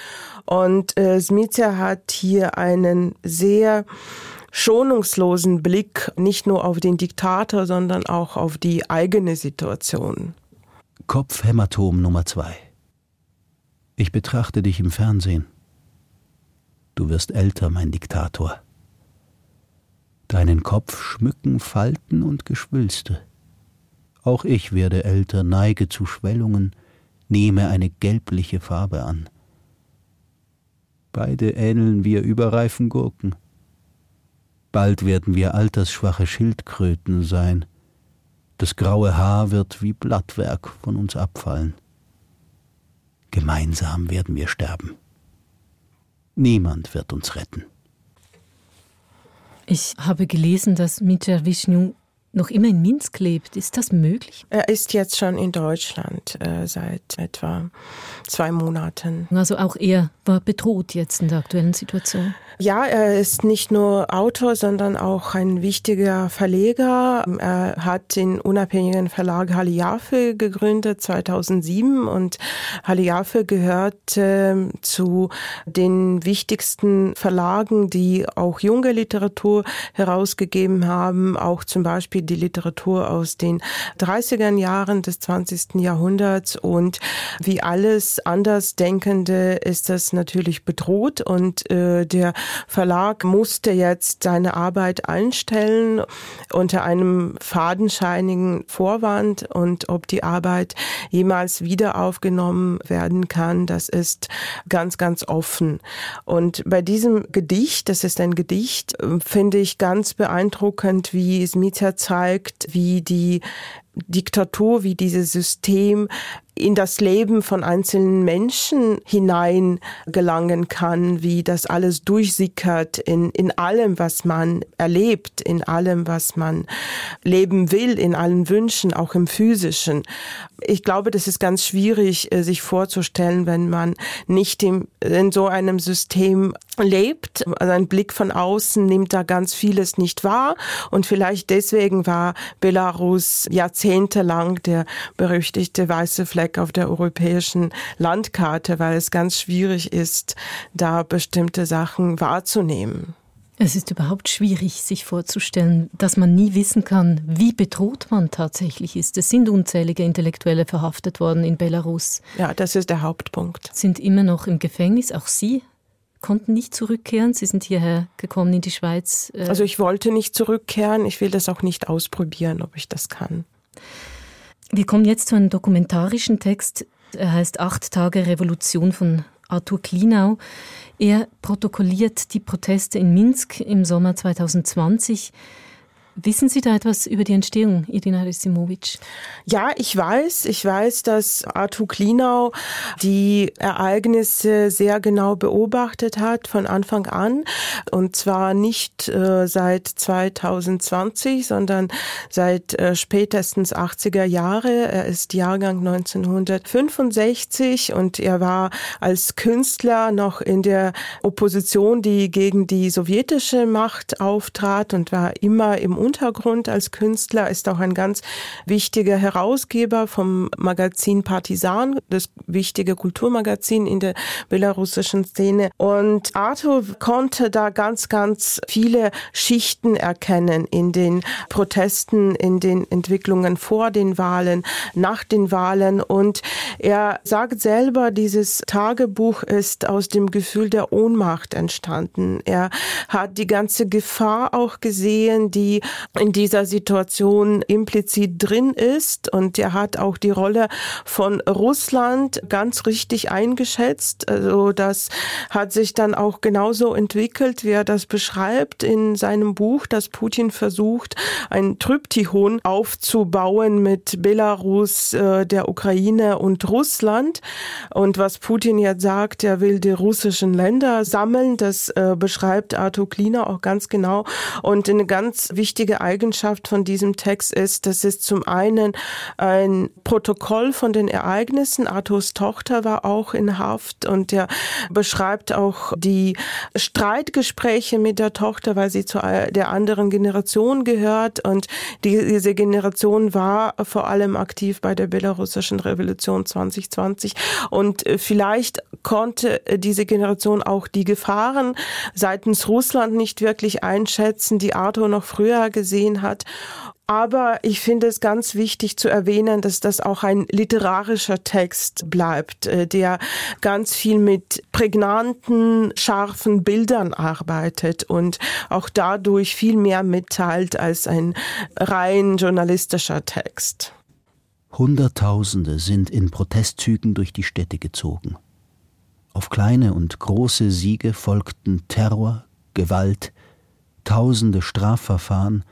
Und äh, Smitsja hat hier einen sehr schonungslosen Blick nicht nur auf den Diktator, sondern auch auf die eigene Situation. Kopfhämatom Nummer zwei. Ich betrachte dich im Fernsehen. Du wirst älter, mein Diktator. Deinen Kopf schmücken Falten und Geschwülste. Auch ich werde älter, neige zu Schwellungen, nehme eine gelbliche Farbe an. Beide ähneln wir überreifen Gurken. Bald werden wir altersschwache Schildkröten sein. Das graue Haar wird wie Blattwerk von uns abfallen. Gemeinsam werden wir sterben. Niemand wird uns retten. Ich habe gelesen, dass Mitya Vishnu noch immer in Minsk lebt. Ist das möglich? Er ist jetzt schon in Deutschland äh, seit etwa zwei Monaten. Also auch er war bedroht jetzt in der aktuellen Situation. Ja, er ist nicht nur Autor, sondern auch ein wichtiger Verleger. Er hat den unabhängigen Verlag Haliafe gegründet 2007 und Haliafe gehört äh, zu den wichtigsten Verlagen, die auch junge Literatur herausgegeben haben, auch zum Beispiel die Literatur aus den 30er Jahren des 20. Jahrhunderts und wie alles Andersdenkende ist das natürlich bedroht und äh, der Verlag musste jetzt seine Arbeit einstellen unter einem fadenscheinigen Vorwand und ob die Arbeit jemals wieder aufgenommen werden kann, das ist ganz, ganz offen. Und bei diesem Gedicht, das ist ein Gedicht, finde ich ganz beeindruckend, wie Smita zeigt, wie die Diktatur, wie dieses System in das Leben von einzelnen Menschen hinein gelangen kann, wie das alles durchsickert in, in allem, was man erlebt, in allem, was man leben will, in allen Wünschen, auch im physischen. Ich glaube, das ist ganz schwierig, äh, sich vorzustellen, wenn man nicht in, in so einem System lebt. Also ein Blick von außen nimmt da ganz vieles nicht wahr und vielleicht deswegen war Belarus jahrzehntelang der berüchtigte weiße Fleck Fleck auf der europäischen Landkarte, weil es ganz schwierig ist, da bestimmte Sachen wahrzunehmen. Es ist überhaupt schwierig, sich vorzustellen, dass man nie wissen kann, wie bedroht man tatsächlich ist. Es sind unzählige Intellektuelle verhaftet worden in Belarus. Ja, das ist der Hauptpunkt. Sind immer noch im Gefängnis. Auch Sie konnten nicht zurückkehren. Sie sind hierher gekommen in die Schweiz. Äh also ich wollte nicht zurückkehren. Ich will das auch nicht ausprobieren, ob ich das kann. Wir kommen jetzt zu einem dokumentarischen Text. Er heißt Acht Tage Revolution von Arthur Klinau. Er protokolliert die Proteste in Minsk im Sommer 2020. Wissen Sie da etwas über die Entstehung, Irina Resimovic? Ja, ich weiß. Ich weiß, dass Arthur Klinau die Ereignisse sehr genau beobachtet hat von Anfang an. Und zwar nicht äh, seit 2020, sondern seit äh, spätestens 80er Jahre. Er ist Jahrgang 1965 und er war als Künstler noch in der Opposition, die gegen die sowjetische Macht auftrat und war immer im Untergrund als Künstler, ist auch ein ganz wichtiger Herausgeber vom Magazin Partisan, das wichtige Kulturmagazin in der belarussischen Szene. Und Arthur konnte da ganz, ganz viele Schichten erkennen in den Protesten, in den Entwicklungen vor den Wahlen, nach den Wahlen. Und er sagt selber, dieses Tagebuch ist aus dem Gefühl der Ohnmacht entstanden. Er hat die ganze Gefahr auch gesehen, die in dieser Situation implizit drin ist. Und er hat auch die Rolle von Russland ganz richtig eingeschätzt. Also das hat sich dann auch genauso entwickelt, wie er das beschreibt in seinem Buch, dass Putin versucht, ein Tryptychon aufzubauen mit Belarus, äh, der Ukraine und Russland. Und was Putin jetzt sagt, er will die russischen Länder sammeln, das äh, beschreibt Arthur Kliner auch ganz genau. Und eine ganz wichtige Eigenschaft von diesem Text ist, dass es zum einen ein Protokoll von den Ereignissen. Arthurs Tochter war auch in Haft und er beschreibt auch die Streitgespräche mit der Tochter, weil sie zu der anderen Generation gehört und diese Generation war vor allem aktiv bei der belarussischen Revolution 2020 und vielleicht konnte diese Generation auch die Gefahren seitens Russland nicht wirklich einschätzen, die Arthur noch früher gesehen hat. Aber ich finde es ganz wichtig zu erwähnen, dass das auch ein literarischer Text bleibt, äh, der ganz viel mit prägnanten, scharfen Bildern arbeitet und auch dadurch viel mehr mitteilt als ein rein journalistischer Text. Hunderttausende sind in Protestzügen durch die Städte gezogen. Auf kleine und große Siege folgten Terror, Gewalt, tausende Strafverfahren,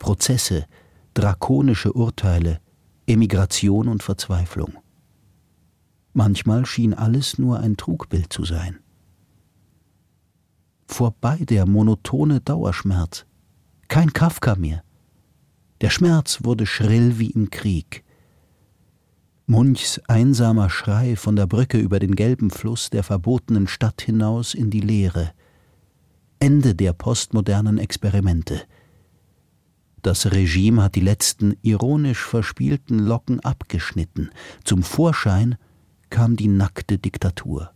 Prozesse, drakonische Urteile, Emigration und Verzweiflung. Manchmal schien alles nur ein Trugbild zu sein. Vorbei der monotone Dauerschmerz. Kein Kafka mehr. Der Schmerz wurde schrill wie im Krieg. Munchs einsamer Schrei von der Brücke über den gelben Fluss der verbotenen Stadt hinaus in die Leere. Ende der postmodernen Experimente. Das Regime hat die letzten ironisch verspielten Locken abgeschnitten. Zum Vorschein kam die nackte Diktatur.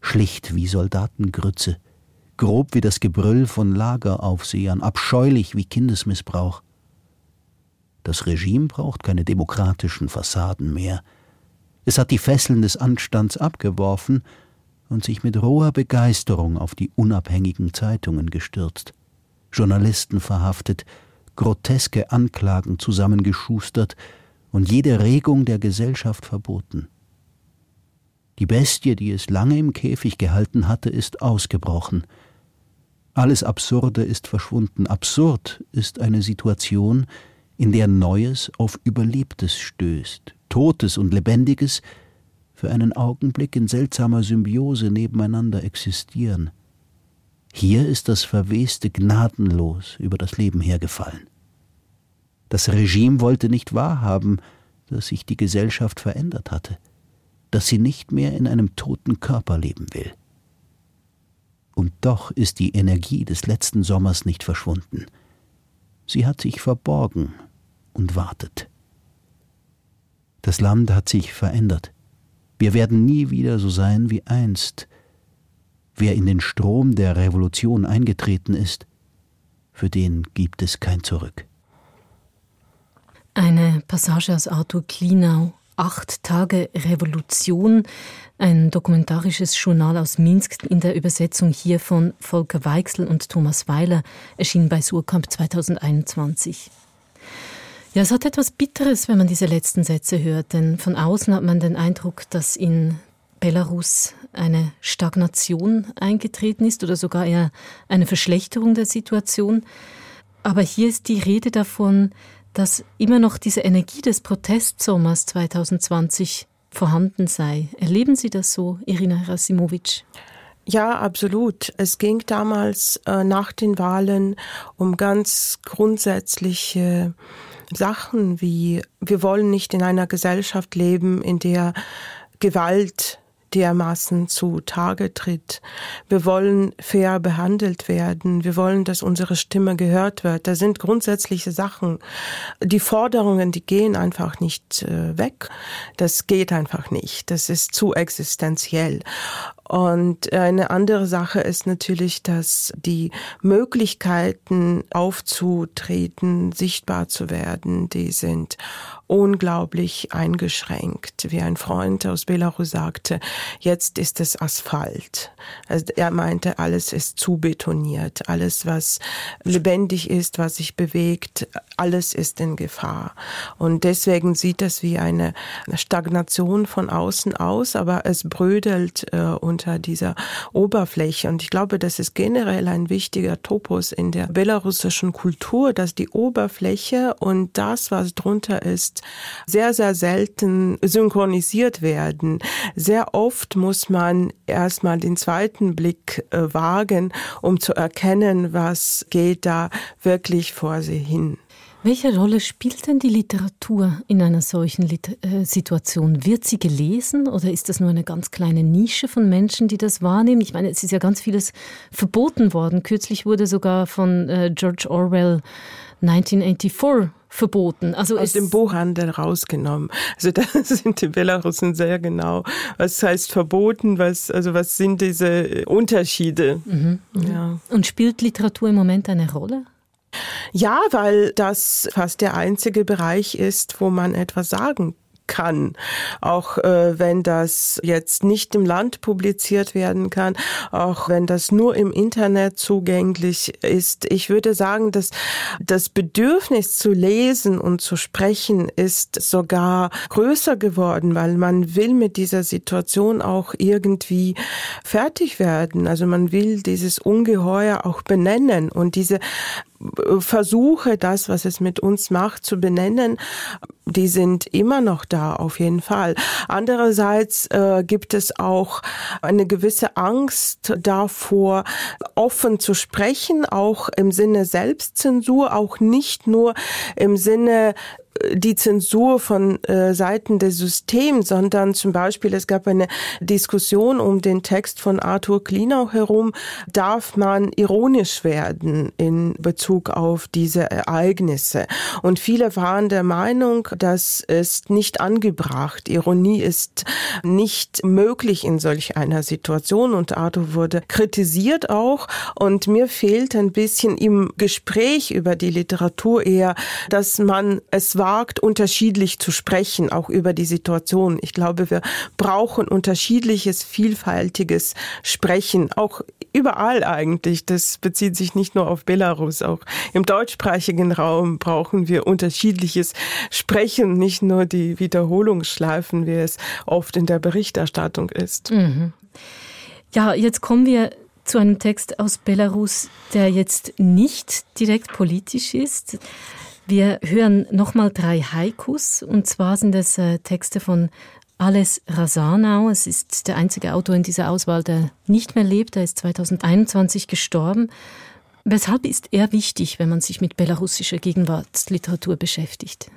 Schlicht wie Soldatengrütze, grob wie das Gebrüll von Lageraufsehern, abscheulich wie Kindesmissbrauch. Das Regime braucht keine demokratischen Fassaden mehr. Es hat die Fesseln des Anstands abgeworfen und sich mit roher Begeisterung auf die unabhängigen Zeitungen gestürzt, Journalisten verhaftet, groteske Anklagen zusammengeschustert und jede Regung der Gesellschaft verboten. Die Bestie, die es lange im Käfig gehalten hatte, ist ausgebrochen. Alles Absurde ist verschwunden. Absurd ist eine Situation, in der Neues auf Überlebtes stößt, Totes und Lebendiges für einen Augenblick in seltsamer Symbiose nebeneinander existieren. Hier ist das Verweste gnadenlos über das Leben hergefallen. Das Regime wollte nicht wahrhaben, dass sich die Gesellschaft verändert hatte, dass sie nicht mehr in einem toten Körper leben will. Und doch ist die Energie des letzten Sommers nicht verschwunden. Sie hat sich verborgen und wartet. Das Land hat sich verändert. Wir werden nie wieder so sein wie einst, Wer in den Strom der Revolution eingetreten ist, für den gibt es kein Zurück. Eine Passage aus Arthur Klinau, Acht Tage Revolution, ein dokumentarisches Journal aus Minsk in der Übersetzung hier von Volker Weichsel und Thomas Weiler, erschien bei Surkamp 2021. Ja, es hat etwas Bitteres, wenn man diese letzten Sätze hört, denn von außen hat man den Eindruck, dass in Belarus eine Stagnation eingetreten ist oder sogar eher eine Verschlechterung der Situation. Aber hier ist die Rede davon, dass immer noch diese Energie des Protestsommers 2020 vorhanden sei. Erleben Sie das so, Irina Rasimovic? Ja, absolut. Es ging damals äh, nach den Wahlen um ganz grundsätzliche Sachen wie wir wollen nicht in einer Gesellschaft leben, in der Gewalt dermaßen zu Tage tritt. Wir wollen fair behandelt werden. Wir wollen, dass unsere Stimme gehört wird. Da sind grundsätzliche Sachen. Die Forderungen, die gehen einfach nicht äh, weg. Das geht einfach nicht. Das ist zu existenziell. Und eine andere Sache ist natürlich, dass die Möglichkeiten aufzutreten, sichtbar zu werden, die sind unglaublich eingeschränkt. Wie ein Freund aus Belarus sagte, jetzt ist es Asphalt. Also er meinte, alles ist zu betoniert. Alles, was lebendig ist, was sich bewegt, alles ist in Gefahr. Und deswegen sieht das wie eine Stagnation von außen aus, aber es brödelt äh, unter dieser Oberfläche. Und ich glaube, das ist generell ein wichtiger Topos in der belarussischen Kultur, dass die Oberfläche und das, was drunter ist, sehr, sehr selten synchronisiert werden. Sehr oft muss man erstmal den zweiten Blick äh, wagen, um zu erkennen, was geht da wirklich vor sie hin. Welche Rolle spielt denn die Literatur in einer solchen Lit äh, Situation? Wird sie gelesen oder ist das nur eine ganz kleine Nische von Menschen, die das wahrnehmen? Ich meine, es ist ja ganz vieles verboten worden. Kürzlich wurde sogar von äh, George Orwell 1984 verboten. Also aus dem Buchhandel rausgenommen. Also da sind die Belarusen sehr genau. Was heißt verboten? Was also was sind diese Unterschiede? Mhm. ja. Und spielt Literatur im Moment eine Rolle? Ja, weil das fast der einzige Bereich ist, wo man etwas sagen kann, auch äh, wenn das jetzt nicht im Land publiziert werden kann, auch wenn das nur im Internet zugänglich ist. Ich würde sagen, dass das Bedürfnis zu lesen und zu sprechen ist sogar größer geworden, weil man will mit dieser Situation auch irgendwie fertig werden. Also man will dieses Ungeheuer auch benennen und diese Versuche, das, was es mit uns macht, zu benennen, die sind immer noch da, auf jeden Fall. Andererseits äh, gibt es auch eine gewisse Angst davor, offen zu sprechen, auch im Sinne Selbstzensur, auch nicht nur im Sinne die Zensur von äh, Seiten des Systems, sondern zum Beispiel es gab eine Diskussion um den Text von Arthur Klinau herum, darf man ironisch werden in Bezug auf diese Ereignisse. Und viele waren der Meinung, das ist nicht angebracht. Ironie ist nicht möglich in solch einer Situation und Arthur wurde kritisiert auch und mir fehlt ein bisschen im Gespräch über die Literatur eher, dass man es war wagt, unterschiedlich zu sprechen, auch über die Situation. Ich glaube, wir brauchen unterschiedliches, vielfältiges Sprechen, auch überall eigentlich. Das bezieht sich nicht nur auf Belarus, auch im deutschsprachigen Raum brauchen wir unterschiedliches Sprechen, nicht nur die Wiederholungsschleifen, wie es oft in der Berichterstattung ist. Mhm. Ja, jetzt kommen wir zu einem Text aus Belarus, der jetzt nicht direkt politisch ist. Wir hören nochmal drei Haikus und zwar sind es äh, Texte von Ales Razanau. Es ist der einzige Autor in dieser Auswahl, der nicht mehr lebt. Er ist 2021 gestorben. Weshalb ist er wichtig, wenn man sich mit belarussischer Gegenwartsliteratur beschäftigt?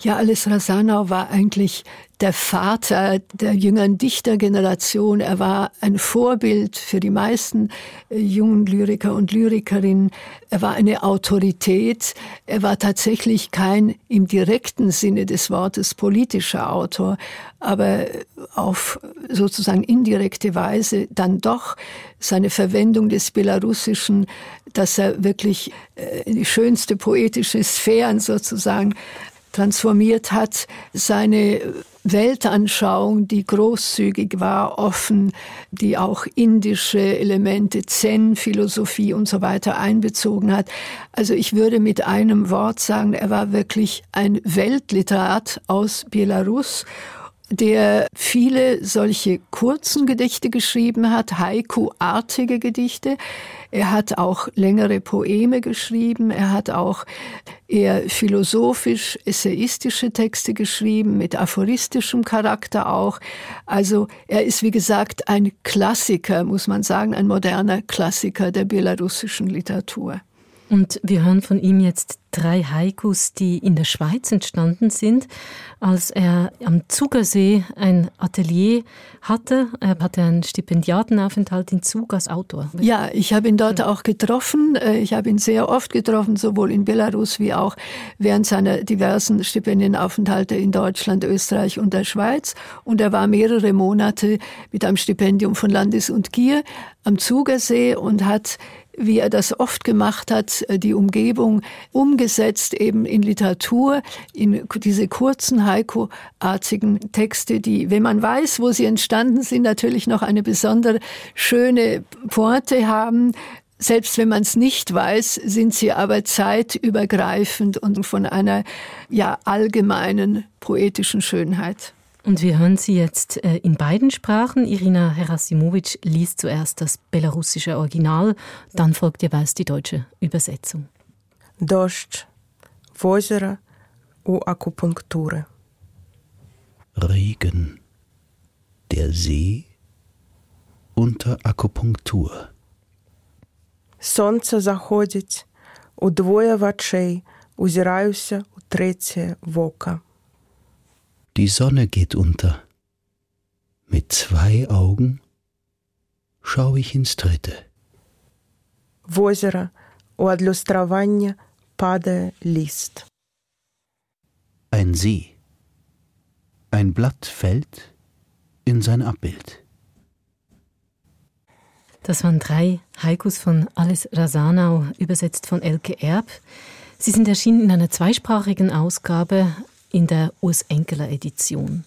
Ja, Ales Razanau war eigentlich der Vater der jüngeren Dichtergeneration. Er war ein Vorbild für die meisten äh, jungen Lyriker und Lyrikerinnen. Er war eine Autorität. Er war tatsächlich kein im direkten Sinne des Wortes politischer Autor, aber auf sozusagen indirekte Weise dann doch seine Verwendung des Belarussischen, dass er wirklich äh, die schönste poetische Sphären sozusagen transformiert hat, seine Weltanschauung, die großzügig war, offen, die auch indische Elemente, Zen-Philosophie und so weiter einbezogen hat. Also ich würde mit einem Wort sagen, er war wirklich ein Weltliterat aus Belarus der viele solche kurzen Gedichte geschrieben hat, Haiku-artige Gedichte. Er hat auch längere Poeme geschrieben. Er hat auch eher philosophisch, essayistische Texte geschrieben, mit aphoristischem Charakter auch. Also er ist, wie gesagt, ein Klassiker, muss man sagen, ein moderner Klassiker der belarussischen Literatur. Und wir hören von ihm jetzt drei Haikus, die in der Schweiz entstanden sind, als er am Zugersee ein Atelier hatte. Er hatte einen Stipendiatenaufenthalt in Zug als Autor. Ja, ich habe ihn dort auch getroffen. Äh, ich habe ihn sehr oft getroffen, sowohl in Belarus wie auch während seiner diversen Stipendienaufenthalte in Deutschland, Österreich und der Schweiz. Und er war mehrere Monate mit einem Stipendium von Landes und Gier am Zugersee und hat wie er das oft gemacht hat, äh, die Umgebung umgesetzt eben in Literatur, in diese kurzen Haiku-artigen Texte, die, wenn man weiß, wo sie entstanden sind, natürlich noch eine besonders schöne Pointe haben. Selbst wenn man es nicht weiß, sind sie aber zeitübergreifend und von einer ja allgemeinen poetischen Schönheit. Und wir hören sie jetzt äh, in beiden Sprachen. Irina Herasimovic liest zuerst das belarussische Original, dann folgt jeweils die deutsche Übersetzung. Дождь, озеро у акупунктуры. Regen, der See unter Akupunktur. Сонце заходить, удвоє в очей, узираюся у третє вока. Die Sonne geht unter. Mit zwei Augen schaue ich ins dritte. В озеро у адлюстровання падає лист. Ein See. Ein Blatt fällt in sein Abbild. Das waren drei Haikus von Alice Rasanau, übersetzt von Elke Erb. Sie sind erschienen in einer zweisprachigen Ausgabe in der Urs Enkeler Edition.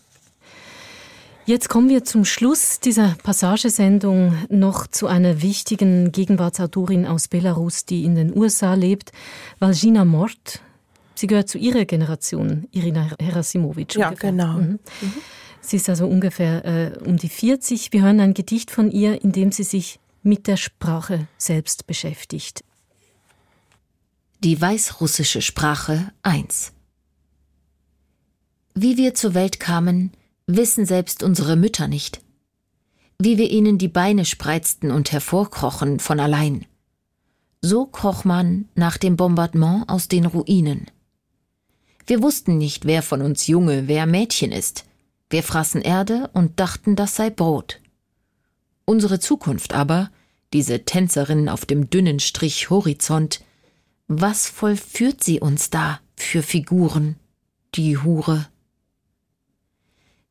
Jetzt kommen wir zum Schluss dieser Passagesendung noch zu einer wichtigen Gegenwartsautorin aus Belarus, die in den USA lebt, Valgina Mort. Sie gehört zu ihrer Generation, Irina Herasimovic. Ja, ungefähr. genau. Mhm. Mhm. Sie ist also ungefähr äh, um die 40. Wir hören ein Gedicht von ihr, in dem sie sich mit der Sprache selbst beschäftigt. Die weißrussische Sprache 1 wie wir zur Welt kamen, wissen selbst unsere Mütter nicht. Wie wir ihnen die Beine spreizten und hervorkrochen von allein. So kroch man nach dem Bombardement aus den Ruinen. Wir wussten nicht, wer von uns Junge, wer Mädchen ist. Wir fraßen Erde und dachten, das sei Brot. Unsere Zukunft aber, diese Tänzerin auf dem dünnen Strich Horizont, was vollführt sie uns da für Figuren, die Hure?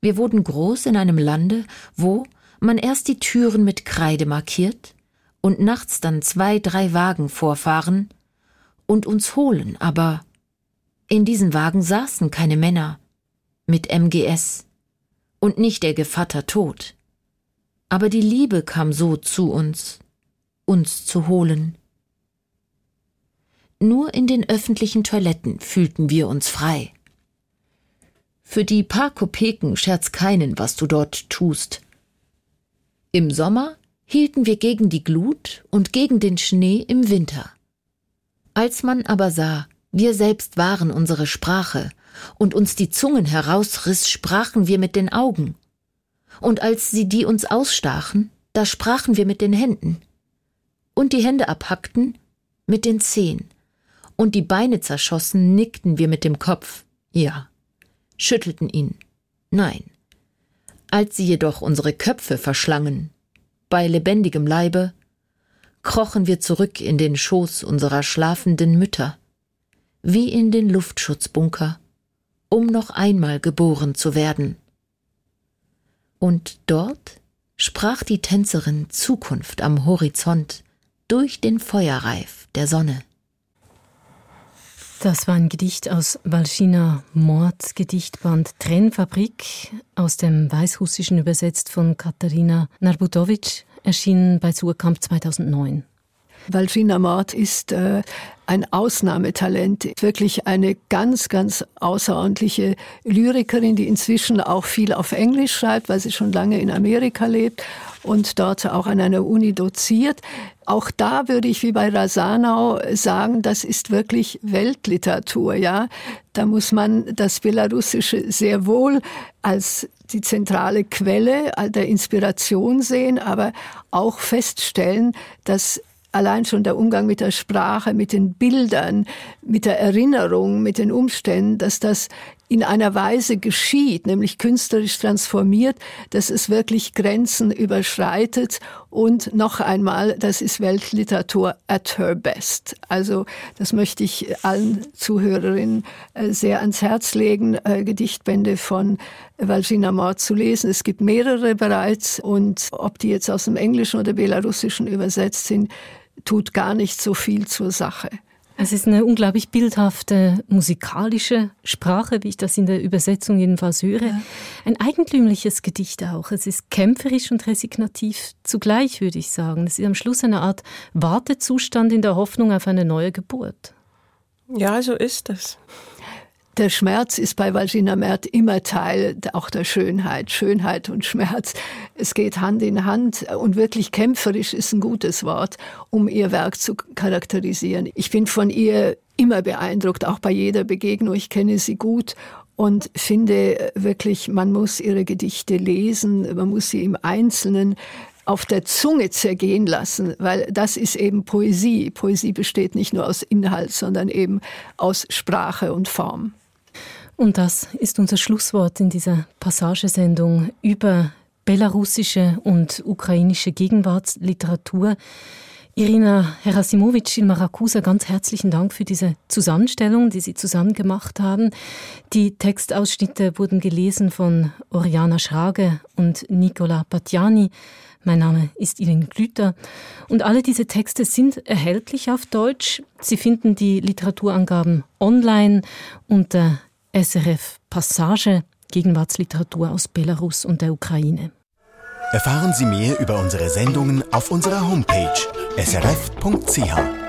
Wir wurden groß in einem Lande, wo man erst die Türen mit Kreide markiert und nachts dann zwei, drei Wagen vorfahren und uns holen, aber in diesen Wagen saßen keine Männer mit MGS und nicht der Gevatter Tod. Aber die Liebe kam so zu uns, uns zu holen. Nur in den öffentlichen Toiletten fühlten wir uns frei. Für die paar Kopeken scherz keinen, was du dort tust. Im Sommer hielten wir gegen die Glut und gegen den Schnee im Winter. Als man aber sah, wir selbst waren unsere Sprache, und uns die Zungen herausriss, sprachen wir mit den Augen. Und als sie die uns ausstachen, da sprachen wir mit den Händen. Und die Hände abhackten, mit den Zehen. Und die Beine zerschossen, nickten wir mit dem Kopf, ja schüttelten ihn. Nein. Als sie jedoch unsere Köpfe verschlangen, bei lebendigem Leibe, krochen wir zurück in den Schoß unserer schlafenden Mütter, wie in den Luftschutzbunker, um noch einmal geboren zu werden. Und dort sprach die Tänzerin Zukunft am Horizont durch den Feuerreif der Sonne. Das war ein Gedicht aus Walschina Mords Gedichtband Trennfabrik aus dem Weißrussischen übersetzt von Katharina Narbutowitsch, erschienen bei Surkamp 2009. Walschina Mord ist äh, ein Ausnahmetalent, wirklich eine ganz, ganz außerordentliche Lyrikerin, die inzwischen auch viel auf Englisch schreibt, weil sie schon lange in Amerika lebt und dort auch an einer Uni doziert. Auch da würde ich wie bei Rasanau sagen, das ist wirklich Weltliteratur, ja. Da muss man das Belarussische sehr wohl als die zentrale Quelle der Inspiration sehen, aber auch feststellen, dass allein schon der Umgang mit der Sprache, mit den Bildern, mit der Erinnerung, mit den Umständen, dass das in einer Weise geschieht, nämlich künstlerisch transformiert, dass es wirklich Grenzen überschreitet und noch einmal, das ist Weltliteratur at her best. Also das möchte ich allen Zuhörerinnen äh, sehr ans Herz legen, äh, Gedichtbände von Valgina Mord zu lesen. Es gibt mehrere bereits und ob die jetzt aus dem Englischen oder Belarussischen übersetzt sind, tut gar nicht so viel zur Sache. Es ist eine unglaublich bildhafte musikalische Sprache, wie ich das in der Übersetzung jedenfalls höre. Ja. Ein eigentümliches Gedicht auch. Es ist kämpferisch und resignativ zugleich, würde ich sagen. Es ist am Schluss eine Art Wartezustand in der Hoffnung auf eine neue Geburt. Ja, so ist es. Der Schmerz ist bei Valgina Mert immer Teil auch der Schönheit. Schönheit und Schmerz. Es geht Hand in Hand und wirklich kämpferisch ist ein gutes Wort, um ihr Werk zu charakterisieren. Ich bin von ihr immer beeindruckt, auch bei jeder Begegnung. Ich kenne sie gut und finde wirklich, man muss ihre Gedichte lesen, man muss sie im Einzelnen auf der Zunge zergehen lassen, weil das ist eben Poesie. Poesie besteht nicht nur aus Inhalt, sondern eben aus Sprache und Form. Und das ist unser Schlusswort in dieser Passagesendung über belarussische und ukrainische Gegenwartsliteratur. Irina Herasimowitsch in Maracusa, ganz herzlichen Dank für diese Zusammenstellung, die Sie zusammen gemacht haben. Die Textausschnitte wurden gelesen von Oriana Schrage und Nicola Patjani. Mein Name ist Ilin Glüter und alle diese Texte sind erhältlich auf Deutsch. Sie finden die Literaturangaben online unter SRF Passage Gegenwartsliteratur aus Belarus und der Ukraine. Erfahren Sie mehr über unsere Sendungen auf unserer Homepage srf.ch.